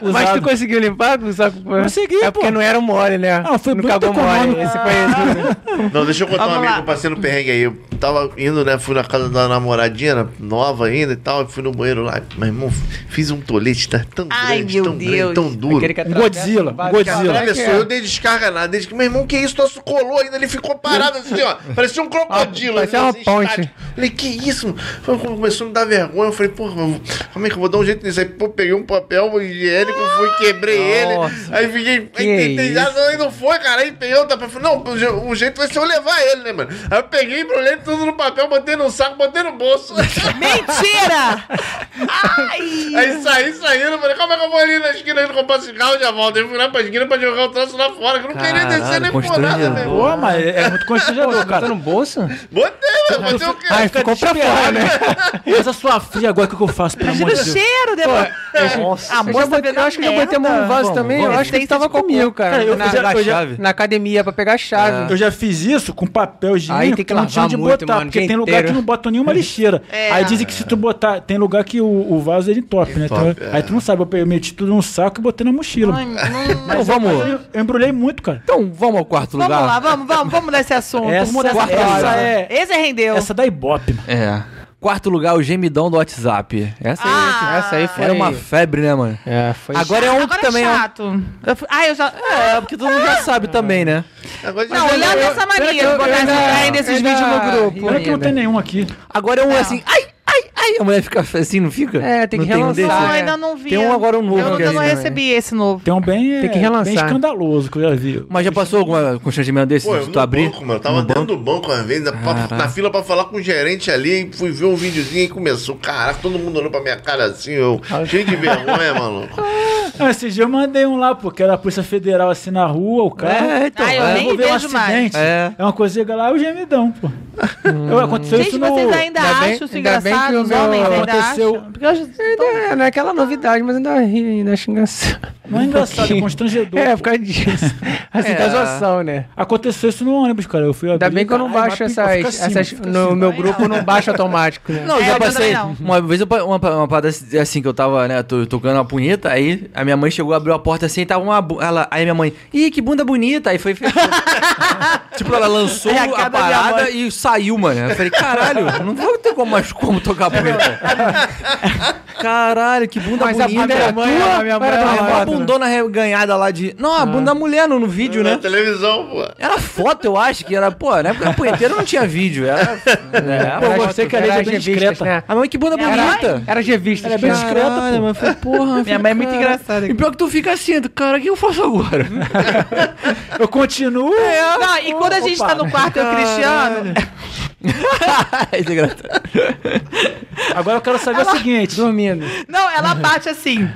B: Mas
E: usado.
B: tu conseguiu limpar com o saco?
E: Consegui,
B: É
E: pô.
B: porque não era um mole, né?
E: Não, foi
B: não
E: muito
B: cagou mole. Esse foi.
D: Não, deixa eu contar
C: Vamos
D: um amigo
C: lá.
D: que eu passei no perrengue aí. Tava indo, né? Fui na casa da namoradinha, né, nova ainda e tal. e Fui no banheiro lá. Meu irmão, fiz um tolete tá tão
C: Ai,
D: grande, tão grande,
C: Deus.
D: tão duro.
E: Um Godzilla, um Godzilla.
D: eu dei descarga nada. Desde que, meu irmão, que isso? Nosso colou ainda, ele ficou parado assim, ó. Parecia um crocodilo.
B: Ah, parecia uma
D: assim,
B: ponte.
D: estático. Falei, que isso? Foi começou a me dar vergonha. Eu falei, pô, como é que eu vou dar um jeito nisso? Aí, pô, peguei um papel higiênico, fui, quebrei
B: Nossa.
D: ele. Aí fiquei,
B: Que
D: aí tentei,
B: isso?
D: não, aí não foi, cara. Aí peguei outra papel. Falei, não, o o jeito vai ser eu levar ele, né, mano? Aí eu peguei, embrulhei tudo no papel, botei no saco, botei no bolso.
C: Mentira! Ai!
D: Aí saí saindo, falei, como é que eu vou ali na esquina indo comprar cigarro já volto? Aí eu fui lá pra esquina pra jogar o troço lá fora, que eu não queria
A: Caralho,
D: descer nem por nada, né?
E: Pô, mas é muito constrangedor,
B: Tá
E: cara.
B: no bolso?
D: Botei, mas botei o quê?
B: Ai, ficou pra fora, né?
E: Mas a sua filha agora, o que eu faço, pelo
C: Imagina o
E: de
C: cheiro depois.
B: Nossa,
C: A
B: eu,
C: moça
B: já botei, eu acho que eu botei a mão no vaso também. Eu acho que ele tava comigo, cara.
E: Cara, eu
B: na,
E: já-
B: na-
E: eu já-
B: na academia pra pegar a chave.
E: Eu já fiz isso com papel higiênico
B: Aí tem que lavar muito,
E: botar,
B: mano,
E: porque tem lugar
B: inteiro.
E: que não botam nenhuma lixeira.
C: É.
E: Aí dizem que se tu botar, tem lugar que o, o vaso ele entope, né?
D: Entope,
E: Então,
D: é.
E: Aí tu não sabe, eu meti tudo num saco e botei na mochila.
C: Ai, não-
A: Então vamos.
E: Eu, eu embrulhei muito, cara.
A: Então vamos ao quarto
C: Vamos
A: lugar.
C: lá, vamos, vamos, vamos mudar esse assunto.
E: Essa-
C: essa
E: essa é-
C: Esse rendeu.
E: Essa da Ibope, mano.
A: É. Quarto lugar, o gemidão do WhatsApp. Essa aí,
C: Ah,
B: Essa aí foi...
A: era uma febre, né, mano?
B: É, foi...
A: Agora é um
C: Agora
A: que também
C: é
A: é. um-
C: chato. Eu fui- Ah, eu já...
A: É, porque todo mundo já sabe também, né?
D: Agora
C: Não, olhando essa mania de botar esse trem desses vídeos no grupo.
E: Olha que não tem nenhum aqui.
A: Agora é um assim, ai, ai. A mulher fica assim, não fica?
B: É, tem que
A: não um
B: relançar,
A: desse?
C: Não,
B: é.
C: ainda não vi.
A: Tem um agora um novo
C: Eu ainda
A: é
C: não
A: assim
C: recebi esse novo.
E: Tem um bem,
B: Tem que
E: é,
B: relançar.
E: bem escandaloso que eu já vi.
A: Mas já passou algum constrangimento desse?
D: Pô,
A: de
D: eu
A: tu
D: no
A: abrir?
D: banco, mano. Eu tava
A: No
D: dentro
A: banco?
D: do banco uma vez, na, fila pra falar com o gerente ali, fui ver um videozinho e começou. Caraca, todo mundo olhou pra minha cara assim, eu cheio de vergonha, maluco.
E: Ah, esse dia eu mandei um lá, porque era a Polícia Federal assim na rua, o carro.
A: É, então.
C: Ah, eu
A: é.
C: nem
E: ver um
C: vejo mais.
E: acidente.
A: É.
E: É uma coisa lá, é o gemidão, pô. Eu, aconteceu
C: Gente,
E: isso no...
C: vocês ainda,
B: Ainda bem-
C: acham isso engraçado? Homens ainda
E: aconteceu-
C: acham? Porque hoje...
B: É, não é aquela novidade, mas ainda ri, ainda acho engraçado.
E: Não é engraçado, é constrangedor.
B: É, por causa disso. Assim,
A: É.
B: zoação, né?
E: Aconteceu isso no ônibus, cara. Eu fui
B: Ainda
E: abrir,
B: bem que eu não baixo
E: mas
B: essas.
E: fica assim,
B: essas
E: fica
B: no
E: assim.
B: meu grupo eu não baixo automático, né?
A: Não, eu
C: É,
A: já
C: eu
A: passei.
C: não.
A: Uma vez eu, uma, uma parada assim que eu tava, né, to- tocando uma punheta, aí a minha mãe chegou, abriu a porta assim, e tava uma. Ela, aí a minha mãe, ih, que bunda bonita. Aí foi. fechou. tipo, ela lançou
C: É a
A: a, parada
C: mãe.
A: e saiu, mano. Eu falei, caralho, não vou ter como mais como tocar punheta. caralho, que bunda
B: Mas a
A: bonita.
E: mãe-
B: tua?
E: a minha mãe
A: É
B: minha né?
A: Bundona reganhada lá de. Não, a bunda da mulher no, no vídeo,
D: Na
A: né?
D: televisão, pô.
A: Era foto, eu acho que era. Pô, na época punheteiro não tinha vídeo. Era. É,
E: Pô, eu
B: Era-
E: gostei que a
B: era
E: é bem
B: revistas,
E: discreta.
B: né?
A: A mãe, que bunda bonita.
B: Era revista.
E: Ela é bem discreta,
A: Caralho, mas foi, porra.
C: Minha mãe é muito
A: cara.
C: engraçada.
A: E pior que tu fica assim, cara, o que eu faço agora?
E: Eu continuo.
C: Não, e quando a gente
E: Opa.
C: tá no quarto, eu Cristiano,
A: Isso é engraçado.
E: Agora eu quero saber o seguinte.
B: Dormindo.
C: Não, ela bate assim.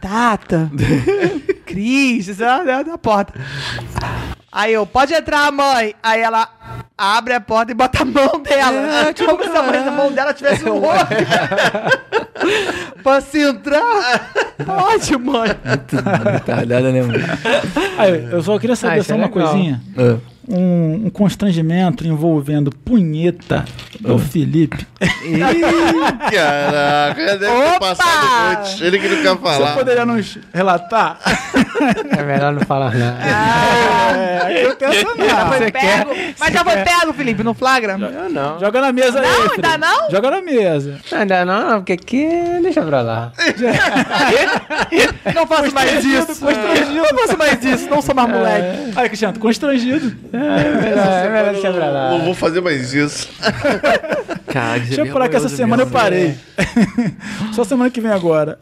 C: Tata. Cris, isso é na, na porta. Aí eu, pode entrar, mãe. Aí ela abre a porta e bota a mão dela.
A: É, tipo,
C: Como se a, mãe, a mão dela tivesse um olho. Posso entrar? Pode, mãe.
A: Retardada, né, mano?
E: Aí, eu só queria saber
B: Ah, isso
E: só
B: é
E: uma
B: legal.
E: coisinha. Um, um constrangimento envolvendo punheta do Felipe.
D: Caraca, já deve ter passado antes. Ele que não quer
E: Você
D: falar.
E: poderia nos relatar?
B: É melhor não falar nada.
E: É, aí eu tenho essa
C: Já
E: não.
C: foi
B: Você quer?
C: pego. Mas já foi pego, Felipe, no flagra?
B: Eu não.
E: Joga na mesa aí.
C: Não,
E: Felipe.
C: ainda não?
E: Joga na mesa.
B: Ainda não, porque aqui deixa pra lá.
C: Não faço mais isso.
E: Constrangido.
C: Não faço mais isso. Não sou mais moleque.
E: Aí, Cristiano, constrangido.
B: É melhor, é melhor deixar pra lá.
D: Não vou fazer mais isso.
A: Cara,
E: Deixa eu falar que essa semana eu parei. Só semana que vem agora.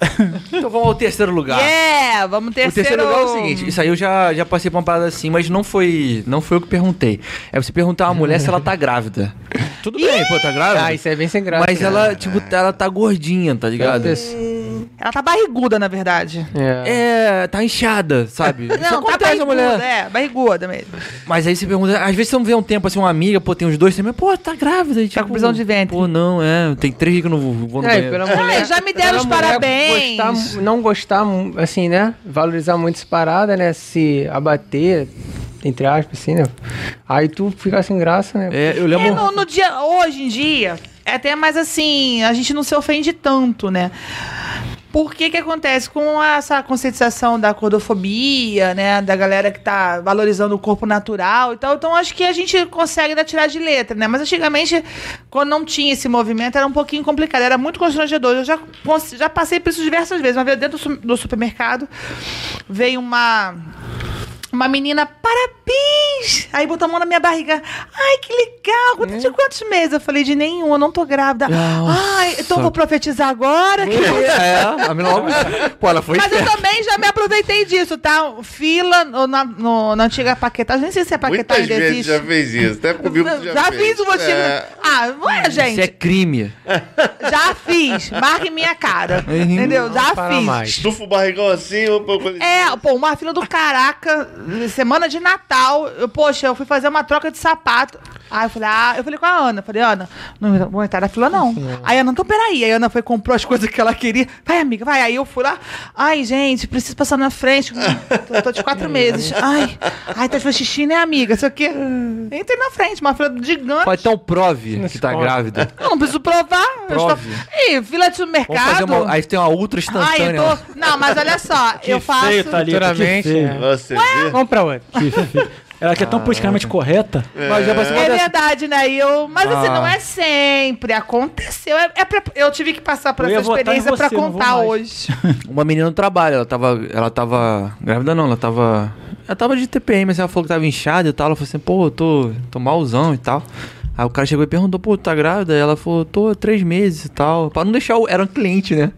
A: Então vamos ao terceiro lugar.
C: Yeah, vamos
A: O
C: terceiro.
A: terceiro lugar é o seguinte, isso aí eu já, já passei por uma parada assim, mas não foi, não foi eu que perguntei. É você perguntar a uma mulher se ela tá grávida. Tudo bem, pô, tá grávida?
B: Ah, isso é bem sem graça.
A: mas ela, tipo, ela tá gordinha, tá ligado?
C: Ela tá barriguda, na verdade.
B: É.
A: É, tá inchada, sabe? Isso
C: Não, tá
A: acontece, a
C: barriguda,
A: mulher.
C: é, barriguda mesmo.
A: Mas aí você pergunta, às vezes você não vê um tempo assim, uma amiga, pô, tem uns dois tempos, pô, tá grávida. E,
C: Tá com prisão de ventre.
A: Pô, não, é, tem três dias que eu não vou, vou no
B: É,
A: banheiro.
B: pela
C: já me deram
B: pela
C: os parabéns.
B: gostar- não gostar, assim, né? Valorizar muito essa parada, né? Se abater, entre aspas, assim, né? Aí tu fica sem graça, né?
A: É, eu
C: É,
A: lembro...
C: no, no dia, hoje em dia, é até mais assim, a gente não se ofende tanto, né? Por que que acontece com essa conscientização da gordofobia, né? Da galera que tá valorizando o corpo natural e tal. Então, acho que a gente consegue ainda tirar de letra, né? Mas antigamente, quando não tinha esse movimento, era um pouquinho complicado. Era muito constrangedor. Eu já, já passei por isso diversas vezes. Uma vez dentro do supermercado, veio uma... Uma menina, parabéns! Aí botou a mão na minha barriga. Ai, que legal! Quanto, De quantos meses? Eu falei, de nenhum, eu não tô grávida.
A: Nossa.
C: Ai, então eu vou profetizar agora. que
A: É, a menina logo. Pô, ela foi
C: mas eu
A: esperta.
C: também já me aproveitei disso, tá? Fila no- na, no- na antiga paquetagem. Nem sei se a paquetagem
D: Muitas
C: ainda
D: vezes
C: existe.
D: já fez isso. Até comigo já,
C: Já
D: fez.
C: fiz o motivo.
D: É.
C: Ah, não é, gente?
A: Isso é crime.
C: Já fiz. Marque minha cara. Entendeu? Já
B: para
C: fiz.
B: mais.
D: Estufa o barrigão assim, opa, opa,
C: É, pô, uma fila do caraca, semana de Natal. Eu, poxa, eu fui fazer uma troca de sapato. Aí eu falei, ah, eu falei com a Ana, falei, Ana, não vou entrar na fila, não. Aí a Ana, então peraí. Aí a Ana foi comprou as coisas que ela queria. Vai, amiga, vai. Aí eu fui lá. Ai, gente, preciso passar na frente. Tô, tô de quatro meses. Ai, ai, tá fazendo xixi, né, amiga? Isso aqui. Entrei na frente, uma fila gigante.
A: Pode então prove que tá grávida.
C: Eu não preciso provar.
A: Prove.
C: estou... Ih, fila de
A: Vamos
C: supermercado.
A: fazer uma. Aí tem uma ultra
C: Ai,
A: instantânea.
C: eu tô... Não, mas olha só,
E: Que
C: eu faço.
E: feio, Thalita, que
B: Futuramente,
E: feio.
B: é.
D: Você vê?
B: Vamos pra.
E: Que feio. Ela que é tão politicamente correta.
A: Mas já passou uma
C: É
A: dessa.
C: verdade, né? E eu, mas assim,
A: Ah.
C: não é sempre. Aconteceu. É, é pra- eu tive que passar por
E: Eu
C: essa
E: ia votar em
C: experiência pra
E: você, não vou
C: contar
E: mais.
C: hoje.
A: Uma menina no trabalho, ela tava. Ela tava. Grávida não, ela tava. Ela tava de TPM, mas ela falou que tava inchada e tal. Ela falou assim, pô, eu tô, tô malzão e tal. Aí o cara chegou e perguntou, pô, tu tá grávida? Ela falou, tô três meses e tal. Pra não deixar o. Era um cliente, né?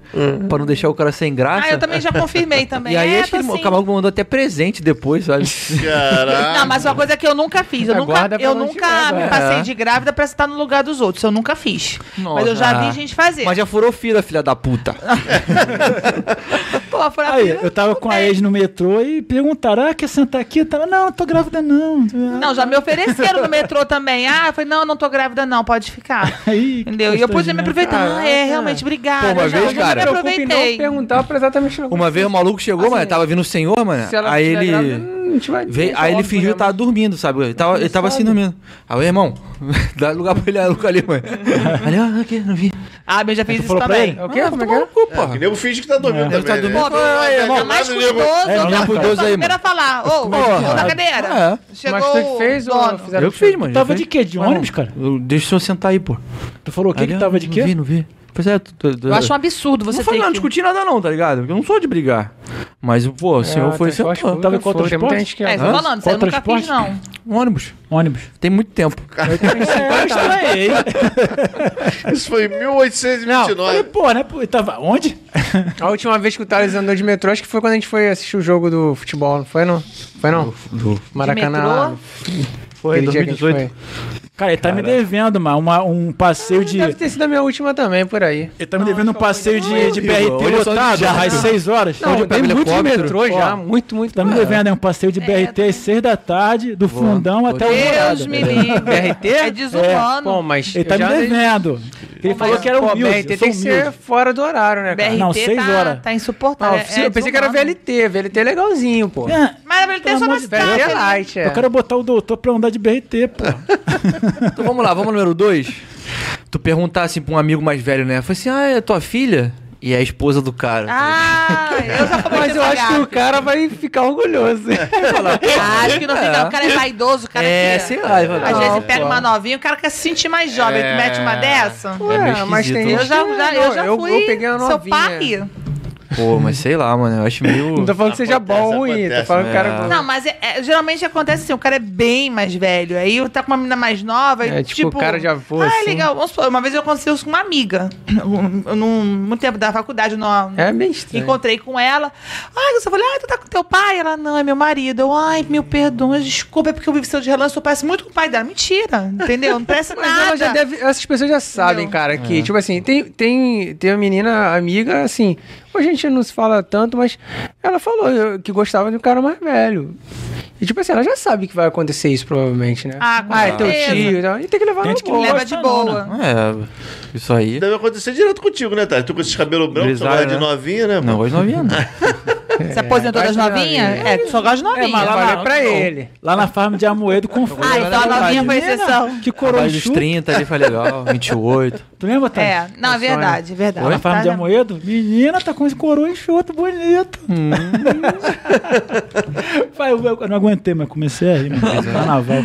A: Pra não deixar o cara sem graça.
C: Ah, eu também já confirmei também.
A: E aí
C: é,
A: acho que
C: tô
A: ele-
C: assim.
A: o Camargo mandou até presente depois, sabe?
D: Caraca.
C: Não, mas uma coisa que eu nunca fiz. Eu nunca,
B: Aguarda
C: eu nunca
B: tiver,
C: me
A: é.
C: passei de grávida pra estar no lugar dos outros. Eu nunca fiz. Mas eu já
A: Nossa.
C: vi gente fazer.
A: Mas já furou fila, filha da puta.
C: Pô, foi a
E: Aí,
C: fila,
E: eu tava com a ex no metrô e perguntaram: ah, quer sentar aqui? Eu tava, não, tô grávida não.
C: Não, já me ofereceram no metrô também. Ah, eu falei, não, eu não tô grávida, não, pode ficar.
E: Aí,
C: Entendeu? E eu pude me aproveitar. Ah, é, realmente, obrigada.
A: Pô, uma
C: já,
A: vez,
C: eu
A: cara-
C: me
B: se preocupe em não
C: aproveitei.
B: perguntar pra exatamente
A: Uma vez o maluco chegou,
B: Assim,
A: mano, tava vindo o senhor, mano.
B: Se
A: Aí ele.
B: grávida, a gente vai
A: Veio, aí ele fingiu que
B: programa.
A: tava dormindo, sabe? Ele tava, ele tava assim dormindo. Aí, o irmão, dá lugar pra ele ali, mãe. Ali, ó, aqui, não vi.
C: Ah, eu já fiz
E: tu
C: isso
E: falou pra
C: também.
E: ele?
B: O quê?
A: Ah,
B: Como é
A: toma
B: que é?
A: cu,
D: É,
A: porra.
D: que nego finge que tá dormindo
E: É.
D: também.
A: Tá
D: né?
A: dormindo.
C: Pô, é mais cuidoso.
E: É,
C: eu
E: mais
C: tô
A: cuidoso aí,
C: primeiro a falar. Ô, ô,
A: Porra.
C: na cadeira.
A: É.
C: Chegou
B: Mas tu que fez
C: o
B: ou fizeram
A: Eu que fiz, mano.
E: Tava de quê? De
A: Mas
E: ônibus,
A: não,
E: cara?
A: Deixa eu sentar aí, pô.
E: Tu falou o Que
A: ó,
E: tava de
A: Não
E: quê?
A: vi, não vi. Pois é, tu, tu, tu,
C: Eu acho um absurdo você
A: não
C: ter
A: foi não
C: que...
A: discutir nada não, tá ligado? Eu não sou de brigar. Mas, pô, o senhor foi
B: transporte
A: sentou.
B: público
E: Tava
B: é fogo, tem muita gente que
C: É, tô falando, você eu nunca fiz,
E: transporte?
C: não.
A: Um ônibus.
E: Ônibus.
A: Tem muito tempo.
E: É, eu estranhei.
D: Isso foi em
E: Falei,
D: 1829.
E: pô, né? Pô, tava onde?
B: A última vez que o Thales andou de metrô, acho que foi quando a gente foi assistir o jogo do futebol, não foi não? Foi não?
A: Do,
B: Maracanã.
C: metrô?
B: lá.
A: foi
B: Aquele dia que a gente
A: 2018.
B: foi.
E: Cara, ele tá me devendo, mano, uma, um passeio de.
B: Deve ter sido a minha última também, por aí.
E: Ele tá me devendo um passeio de, de
A: Hoje
E: BRT
A: é de
E: lotado às 6 horas.
B: Não, eu dei muito de metrô já, muito, muito.
E: Tá me devendo aí um passeio de BRT às 6 da tarde, do fundão até o
C: Deus me livre.
B: BRT?
C: É desumano.
B: Pô, mas
E: Ele tá
B: eu
E: me devendo. Ele falou que era humilde.
B: BRT
E: eu
B: tem que ser fora do horário, né?
C: BRT
E: Não, seis
C: tá,
E: horas.
C: tá insuportável.
B: eu
C: é
B: pensei que era. VLT, VLT é legalzinho, pô.
E: É,
C: Mas a VLT é só na
E: de
C: cidade.
B: VLT é
C: né?
B: light, é.
E: Eu quero botar o doutor pra andar de BRT, pô.
A: Então vamos lá, vamos número 2. Tu perguntar assim pra um amigo mais velho, né? Foi assim, ah, é tua filha? E é a esposa do cara.
C: Ah, eu já
B: Mas eu acho que o cara vai ficar orgulhoso.
C: Ah, Acho que não fica.
A: É.
C: O cara é vaidoso, o cara
A: É,
C: quer-
A: sei lá, falar,
C: Às
A: não,
C: vezes pega uma novinha, o cara quer se sentir mais jovem. Tu mete uma dessa?
A: É meio
B: mas tem
A: esquisito.
C: Eu já, já, eu já
B: eu-
C: fui
B: eu peguei uma
C: seu
B: novinha.
C: pai.
A: Pô, mas sei lá, mano. Eu acho meio.
B: Não tô falando que seja
D: Acontece,
B: bom ou ruim, tô falando que o cara...
A: é.
C: Não, mas é- é- geralmente acontece assim, o cara é bem mais velho. Aí tá com uma menina mais nova e
B: É, tipo, o cara de avô,
C: Ah,
B: assim.
C: legal. Vamos supor, uma vez eu aconteceu isso com uma amiga. Eu, num, muito tempo da faculdade, no,
B: É bem estranho.
C: Encontrei com ela. Ai, eu falei, ai, tu tá com teu pai? Ela, não, é meu marido. Eu, ai, meu perdão, desculpa, é porque eu vivo seu de relance, eu pareço muito com o pai dela. Mentira, entendeu? Não parece
B: Mas
C: nada.
B: ela já deve, essas pessoas já sabem,
C: Entendeu?
B: cara, que, tipo assim, tem, tem, tem uma menina amiga, assim, hoje a gente não se fala tanto, mas ela falou que gostava de um cara mais velho. E, tipo assim, ela já sabe que vai acontecer isso, provavelmente, né?
C: Ah, com
B: é teu tio e tal. E tem que levar
E: gente que
B: boa.
C: Leva de
E: não,
C: boa.
A: É, isso aí.
D: Deve acontecer direto contigo, né, Tati? Tu com esses cabelos brancos, tu gosta de
A: né?
D: novinha, né,
A: Não,
D: mano?
A: hoje não havia, não.
C: Você aposentou das novinhas?
B: novinha.
C: É, tu só gosta de novinha.
E: É, mas lá
B: falei
E: na-
B: pra
E: não.
B: ele.
E: Lá na farm de Amoedo confunde.
C: Ah, então a novinha foi exceção.
E: Que coroa
A: dos
E: enxuta.
A: 30 ali foi legal, 28.
E: Tu lembra, Thaís?
C: É, não, é verdade, é verdade.
E: Lá na farm
C: Tá,
E: de
C: né?
E: Amoedo? Menina, tá com esse coroa enxuto bonito. Vai, eu, eu não aguentei, mas comecei a rir. Carnaval.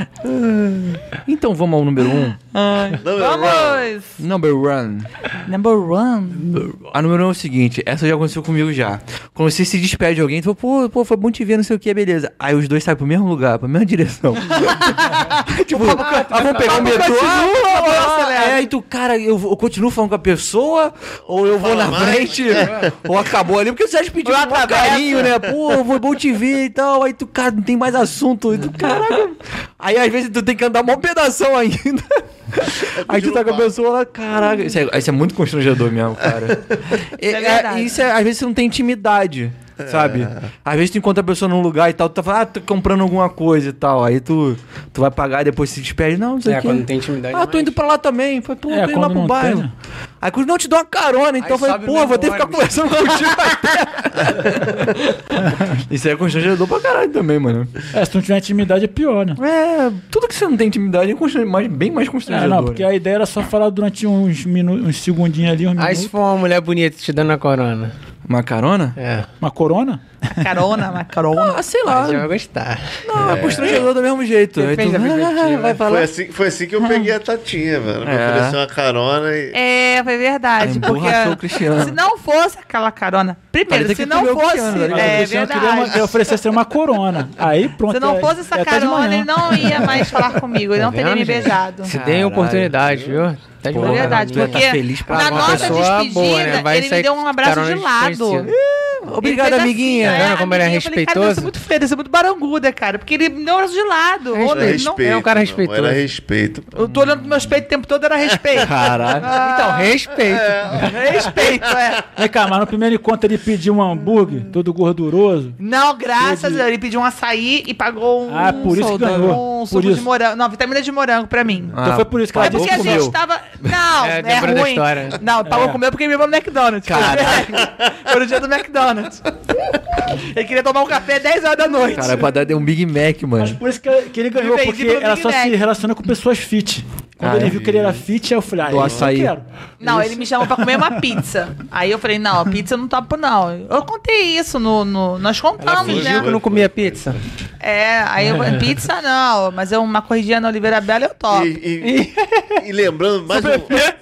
A: Então vamos ao número 1. Um.
D: Não,
C: Vamos!
A: Number one.
C: Number one.
A: A número um é o seguinte, essa já aconteceu comigo já. Quando você se despede de alguém, tu fala, pô, pô, foi bom te ver, não sei o que, beleza. Aí os dois saem pro mesmo lugar, pra mesma direção. tipo, ah, vamos pegar o metrô. Ah, ah, ah, é, aí tu, cara, eu, eu continuo falando com a pessoa, ou eu vou na frente, ou acabou ali, porque despediu
C: Ou
A: com
C: atravessa.
A: carinho, né? Pô, foi bom te ver e tal. Aí tu, cara, não tem mais assunto. E tu, caraca. Aí às vezes tu tem que andar um pedação ainda. Aí tu tá com a pessoa lá, caraca. Isso é, isso é muito constrangedor mesmo, cara. É,
C: é
A: é, isso é, às vezes você não tem intimidade, sabe? Às vezes tu encontra a pessoa num lugar e tal, tu tá falando, ah, tô comprando alguma coisa e tal. Aí tu, tu vai pagar e depois se despede. Não, não sei o
B: É,
A: quê.
B: quando não tem intimidade.
A: Ah, tô indo pra lá também. Falei, pô,
E: É,
A: tô indo lá pro bairro.
E: tem, né?
A: Aí quando não te dou uma carona, então eu
B: Aí
A: falei,
B: sobe
A: pô, vou ter que ficar conversando contigo até. Isso aí é constrangedor pra caralho também, mano.
E: É, se tu não tiver intimidade é pior, né?
A: É, tudo que você não tem intimidade é mais, bem mais
E: É,
A: constrangedor.
E: não, porque
A: né?
E: a ideia era só falar durante uns, minu uns segundinhos ali, uns
B: Aí
E: minutos.
B: se for uma mulher bonita te dando a corona.
A: Uma carona?
B: É.
E: Uma corona?
C: Carona, uma carona.
A: Ah, sei lá.
B: Já vai gostar.
A: Não, é constrangedor do mesmo jeito. Aí
B: Depende
A: tu, vai falar.
D: Foi assim, foi assim que eu peguei a Tatinha, velho. Me
A: É.
D: ofereceu uma carona e.
C: É, foi verdade. Porque
A: Cristiano.
C: se não fosse aquela carona. Primeiro, se não fosse.
A: Né?
C: É
E: Cristiano queria uma,
C: verdade.
E: eu oferecesse uma corona. Aí pronto.
C: Se não
E: é-
C: fosse essa
E: é
C: carona, ele não ia mais falar comigo. Ele não
B: Tá
C: teria me beijado.
B: Se tem oportunidade, viu? Tá de
A: Porra,
C: É verdade,
A: ia
C: porque
A: tá feliz pra
C: na nossa despedida,
B: boa, né? Vai
C: ele me deu um abraço de lado.
A: Obrigado,
C: Ele
A: amiguinha.
C: Assim,
B: Tá vendo como ele é
C: eu falei, cara,
B: respeitoso?
C: É muito feio, isso é muito baranguda, cara. Porque ele me deu um abraço de lado.
D: Era
C: não-
D: respeito.
B: é um cara
D: meu,
B: respeitoso.
D: Era respeito.
C: eu tô olhando pro meus peitos o tempo todo, era respeito.
A: Caralho.
B: Então, respeito.
C: respeito, é.
E: Vem cá, mas no primeiro encontro ele pediu um hambúrguer, todo gorduroso.
C: Não, graças a Deus. Ele pediu um açaí e pagou um.
E: Ah, por isso que ganhou.
C: Um
E: Por
C: suco de morango. Não, vitamina de morango pra mim.
A: Ah,
E: Então foi por isso que ela
C: é porque
E: disse
C: a
E: que
C: gente tava. Não,
B: É,
C: é,
B: lembrando da
C: ruim.
B: história.
C: Não, pagou
E: É.
C: comer porque me levou no McDonald's. Foi no dia do McDonald's. Ele queria tomar um café 10 horas da noite.
A: Cara, pra dar um Big Mac,
E: Mas
A: mano.
E: por isso que, que ele ganhou, porque ela
C: Big
E: só
C: Mac.
E: se relaciona com pessoas fit. Quando
A: Ah,
E: ele
A: é.
E: viu que ele era fit, eu falei, ah,
A: Do açaí.
E: eu quero.
C: Não, ele me chamou pra comer uma pizza. Aí eu falei, não, pizza eu não topo, não. Eu contei isso no. no- nós contamos, né?
B: que não comia pizza.
C: É, aí eu pizza não, mas eu, uma corridinha na Oliveira Bela eu topo.
D: E, e- e lembrando, mais um,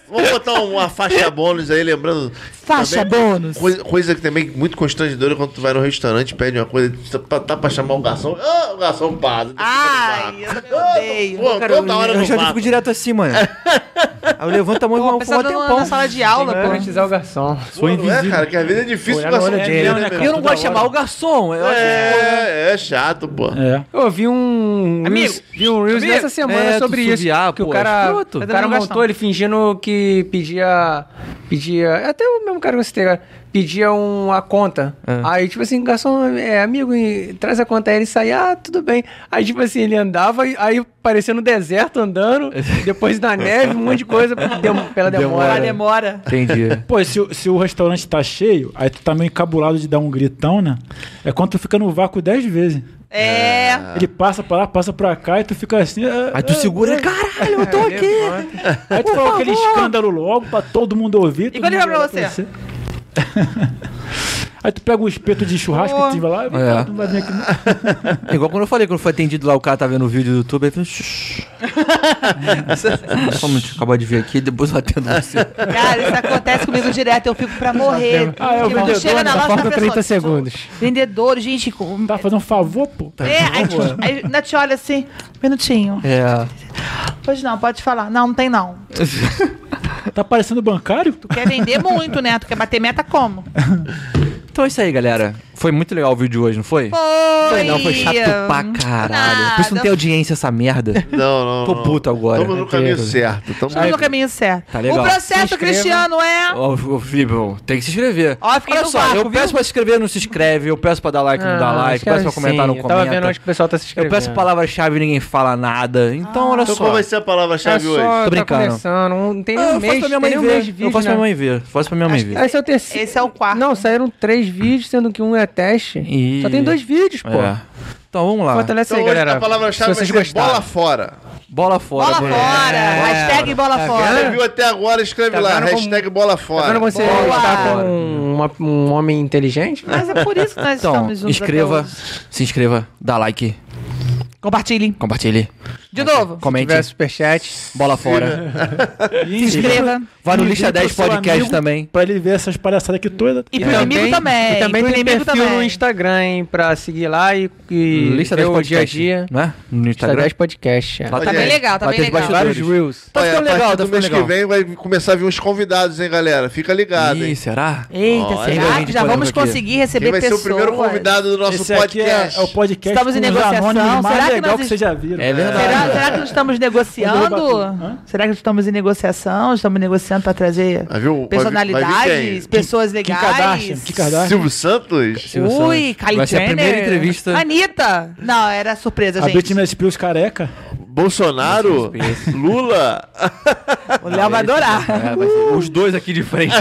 D: vamos botar uma faixa bônus aí, lembrando.
C: Faixa
D: também,
C: bônus.
D: Coisa, coisa que também é muito constrangedora quando tu vai no restaurante pede uma coisa, tá, tá pra chamar o garçom. Ah, o garçom para.
C: Ai, eu também odeio.
D: Pô, toda hora
A: eu
D: no
A: já fico direto assim, mano. Aí eu levanto a mão e vou
C: na,
A: tempão.
C: na sala de aula,
B: Tem
C: pô.
B: garantizar o garçom.
D: Pô, não é, cara, que às vezes é difícil o garçom
B: dele,
D: né,
E: né,
A: eu não gosto de chamar o garçom. Eu acho
D: É, é chato, pô.
E: É.
B: Eu vi um
C: Amigo,
B: Reels, vi um Reels dessa semana
A: é,
B: sobre isso. que o cara,
A: escroto.
B: o
C: Tá
B: cara montou ele fingindo que pedia. Pedia. Até o mesmo cara que eu citei, cara, pedia uma conta.
A: É.
B: Aí, tipo assim, garçom, é amigo, e traz a conta. Aí ele saía, ah, tudo bem. Aí, tipo assim, ele andava, e- aí parecia no deserto andando, depois na neve, um monte de coisa dem- pela demora.
C: Ah, demora.
A: Entendi.
E: Pô, e se, o- se o restaurante tá cheio, aí tu tá meio encabulado de dar um gritão, né? É quando tu fica no vácuo 10 vezes.
C: É.
E: Ele passa pra lá, passa pra cá e tu fica assim. ah,
A: Aí tu
E: ah,
A: segura,
E: ah.
A: caralho, eu tô
B: É,
A: aqui.
E: Aí tu fala aquele escândalo logo pra todo mundo ouvir. todo
C: quando ele vai pra você?
E: Aí tu pega o espeto de churrasco
C: Pô.
E: que tiver lá,
A: É.
E: é. não vai vir aqui. não.
A: Igual quando eu falei, quando foi atendido lá, o cara tá vendo o vídeo do YouTube, aí. Só um acabou de ver aqui, depois eu atendo você.
C: Cara, isso acontece comigo direto, eu fico pra morrer.
E: Ah, é o
C: Tipo,
E: vendedor,
C: chega na
E: né?
C: loja
B: Falta
C: da
B: 30
C: pessoa,
B: segundos.
C: Vendedor, gente, com...
E: Tá fazendo um favor, pô.
C: É, aí, aí ainda te olha assim, minutinho.
A: É.
C: Pois não, pode falar. Não, não tem não.
E: Tá parecendo bancário?
C: Tu quer vender muito, né? Tu quer bater meta como?
A: Então é isso aí, galera. Foi muito legal o vídeo de hoje, não foi?
C: Foi.
A: Não, foi chato pra caralho. Por isso não tem audiência essa merda.
D: Não, não.
A: Tô
D: não.
A: puto agora.
D: Tamo no caminho certo. Tamo...
C: Tudo no caminho certo.
A: Tá legal.
C: O processo. Cristiano, é...
A: Ó, ô, Felipe, ó, tem que se inscrever.
C: Ó, fiquei
A: Olha só,
C: vácuo,
A: eu peço
C: viu?
A: pra se inscrever, não se inscreve. Eu peço pra dar like, não dá
B: Ah,
A: like.
B: que
A: Peço pra comentar, não
B: assim. Eu tava vendo
A: comenta.
B: onde que o pessoal tá se
A: Eu
B: inscrevendo.
A: peço palavra-chave e ninguém fala nada. Então, olha
D: Então
A: só.
D: qual vai ser a
B: É
D: palavra-chave hoje?
B: só,
A: Tô
B: tá
A: brincando.
B: começando. Não tem
A: Ah,
B: nem
A: eu
B: um
A: faço
B: mês.
A: pra minha
B: tem
A: mãe
B: um mês
A: ver.
B: vídeo,
A: Eu faço pra
B: né?
A: minha mãe ver. Faço pra minha mãe ver.
B: Esse é o terceiro.
C: Esse é o quarto.
B: Não, saíram três vídeos, sendo que um é é teste.
A: E-
B: Só tem dois vídeos, pô.
A: É. Então vamos lá.
B: Fortalece
D: Então
B: aí,
D: hoje
B: galera.
D: a palavra-chave
B: se
D: vai
B: vocês
D: ser
B: gostaram.
D: bola fora.
A: Bola fora.
C: Bola fora! Hashtag bola
B: Tá
C: fora.
D: Você viu até agora, escreve
B: Tá
D: lá,
B: como-
D: hashtag bola
B: Tá
D: fora.
B: vendo você
C: Boa.
B: está com uma- um homem inteligente?
C: Mas é por isso que nós
A: Então,
C: estamos juntos
A: inscreva, se inscreva, dá like,
C: Compartilhem.
A: compartilhe,
C: De novo.
B: Se
A: comente,
B: tiver superchat.
A: bola fora.
E: E
C: Se inscreva.
A: Vai no
E: E
A: Lixa
E: indica
A: 10
E: o seu
A: podcast
E: amigo
A: também.
E: Pra ele ver essas palhaçadas aqui todas.
C: E pro inimigo também.
B: E também
C: pro
B: tem
C: inimigo
B: perfil
C: também.
B: no Instagram, hein, pra seguir lá e, e
A: Lista
B: ver
A: 10
B: o dia a
A: podcast,
B: dia.
A: né? No
B: Lista
A: Instagram.
B: 10 podcast. é.
A: Lá
C: Tá bem legal, tá
A: Vai
C: bem
A: ter
C: legal.
A: bastidores.
B: Vários reels.
A: Tá
D: Olha,
A: ficando
D: partir
A: legal, tá
D: do
A: ficando
D: mês que
A: legal.
D: vem vai começar a vir uns convidados, hein, galera? Fica ligado,
A: Ih,
D: hein?
A: será?
C: Eita,
D: Olha,
C: será
A: gente,
C: que já vamos
A: aqui.
C: conseguir receber
D: Quem vai ser
C: pessoas?
D: o primeiro convidado do nosso
E: Esse aqui é,
D: podcast?
E: é o podcast
C: Estamos em
E: com os
C: negociação.
E: anônimos
C: Será que
E: legal
C: nós
E: que vocês já viram.
A: É verdade.
C: Será, será que nós estamos negociando? Será que estamos em negociação? Estamos negociando para trazer
D: vai
C: personalidades,
D: vir
C: pessoas
E: Kim
C: legais?
E: Kardashian. Kim Kardashian.
D: Silvio Santos?
A: Silvio
C: Ui,
A: Santos.
C: Kylie
A: Vai ser a primeira entrevista.
C: Anitta. Não, era surpresa,
E: A
C: gente.
E: Britney Spears careca.
D: Bolsonaro? Lula?
C: O Léo vai adorar.
A: É, vai ser os dois aqui de frente.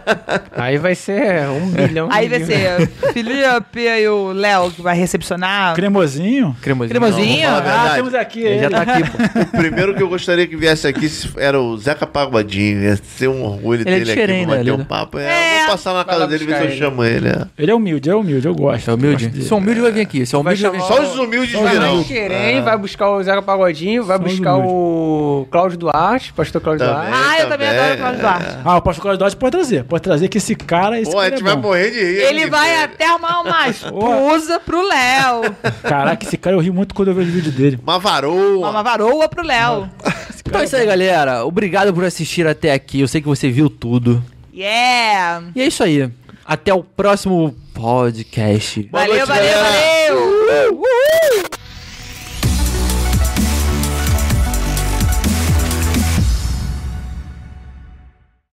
B: Aí vai ser um bilhão.
C: Aí vai ser Felipe e o Léo que vai recepcionar.
E: Cremosinho.
A: Cremosinho.
C: Cremosinho.
D: Não,
E: Ah,
D: verdade.
E: temos aqui
A: Ele
E: ele.
A: já tá aqui, pô.
D: O primeiro que eu gostaria que viesse aqui era o Zeca Pagodinho. Ia ser um orgulho
A: Ele é
D: dele aqui
A: diferente,
D: pra bater
A: né?
D: um papo. É,
C: É.
D: eu vou passar na casa dele e ver se eu
B: ele.
D: chamo ele. é.
E: Ele é humilde, é humilde, eu gosto.
A: É humilde?
E: Gosto.
A: Se é humilde, vai vir aqui. Se é humilde, vai vir aqui.
D: Só os humildes virão.
E: humildes.
B: Querem, vai buscar o Zeca Pagodinho, vai
E: Só os
B: buscar o Cláudio Duarte, pastor Cláudio
D: Também.
B: Duarte.
C: Ah, eu também
D: também,
C: adoro o Cláudio
D: é.
C: Duarte.
E: Ah, o Pastor Cláudio Duarte pode trazer. Pode trazer que esse cara, esse
D: Pô, a
E: cara
D: gente
E: é
D: vai
E: bom.
D: morrer de rir.
C: Ele
D: aqui,
C: vai
D: velho.
C: até arrumar uma esposa pro Léo.
E: Caraca, esse cara eu ri muito quando eu vejo o vídeo dele.
D: Uma varoa.
C: Uma varoa pro Léo.
A: Então é isso aí, galera. Obrigado por assistir até aqui. Eu sei que você viu tudo.
C: Yeah.
A: E é isso aí. Até o próximo podcast.
C: Valeu,
D: noite,
C: valeu,
D: galera.
C: valeu.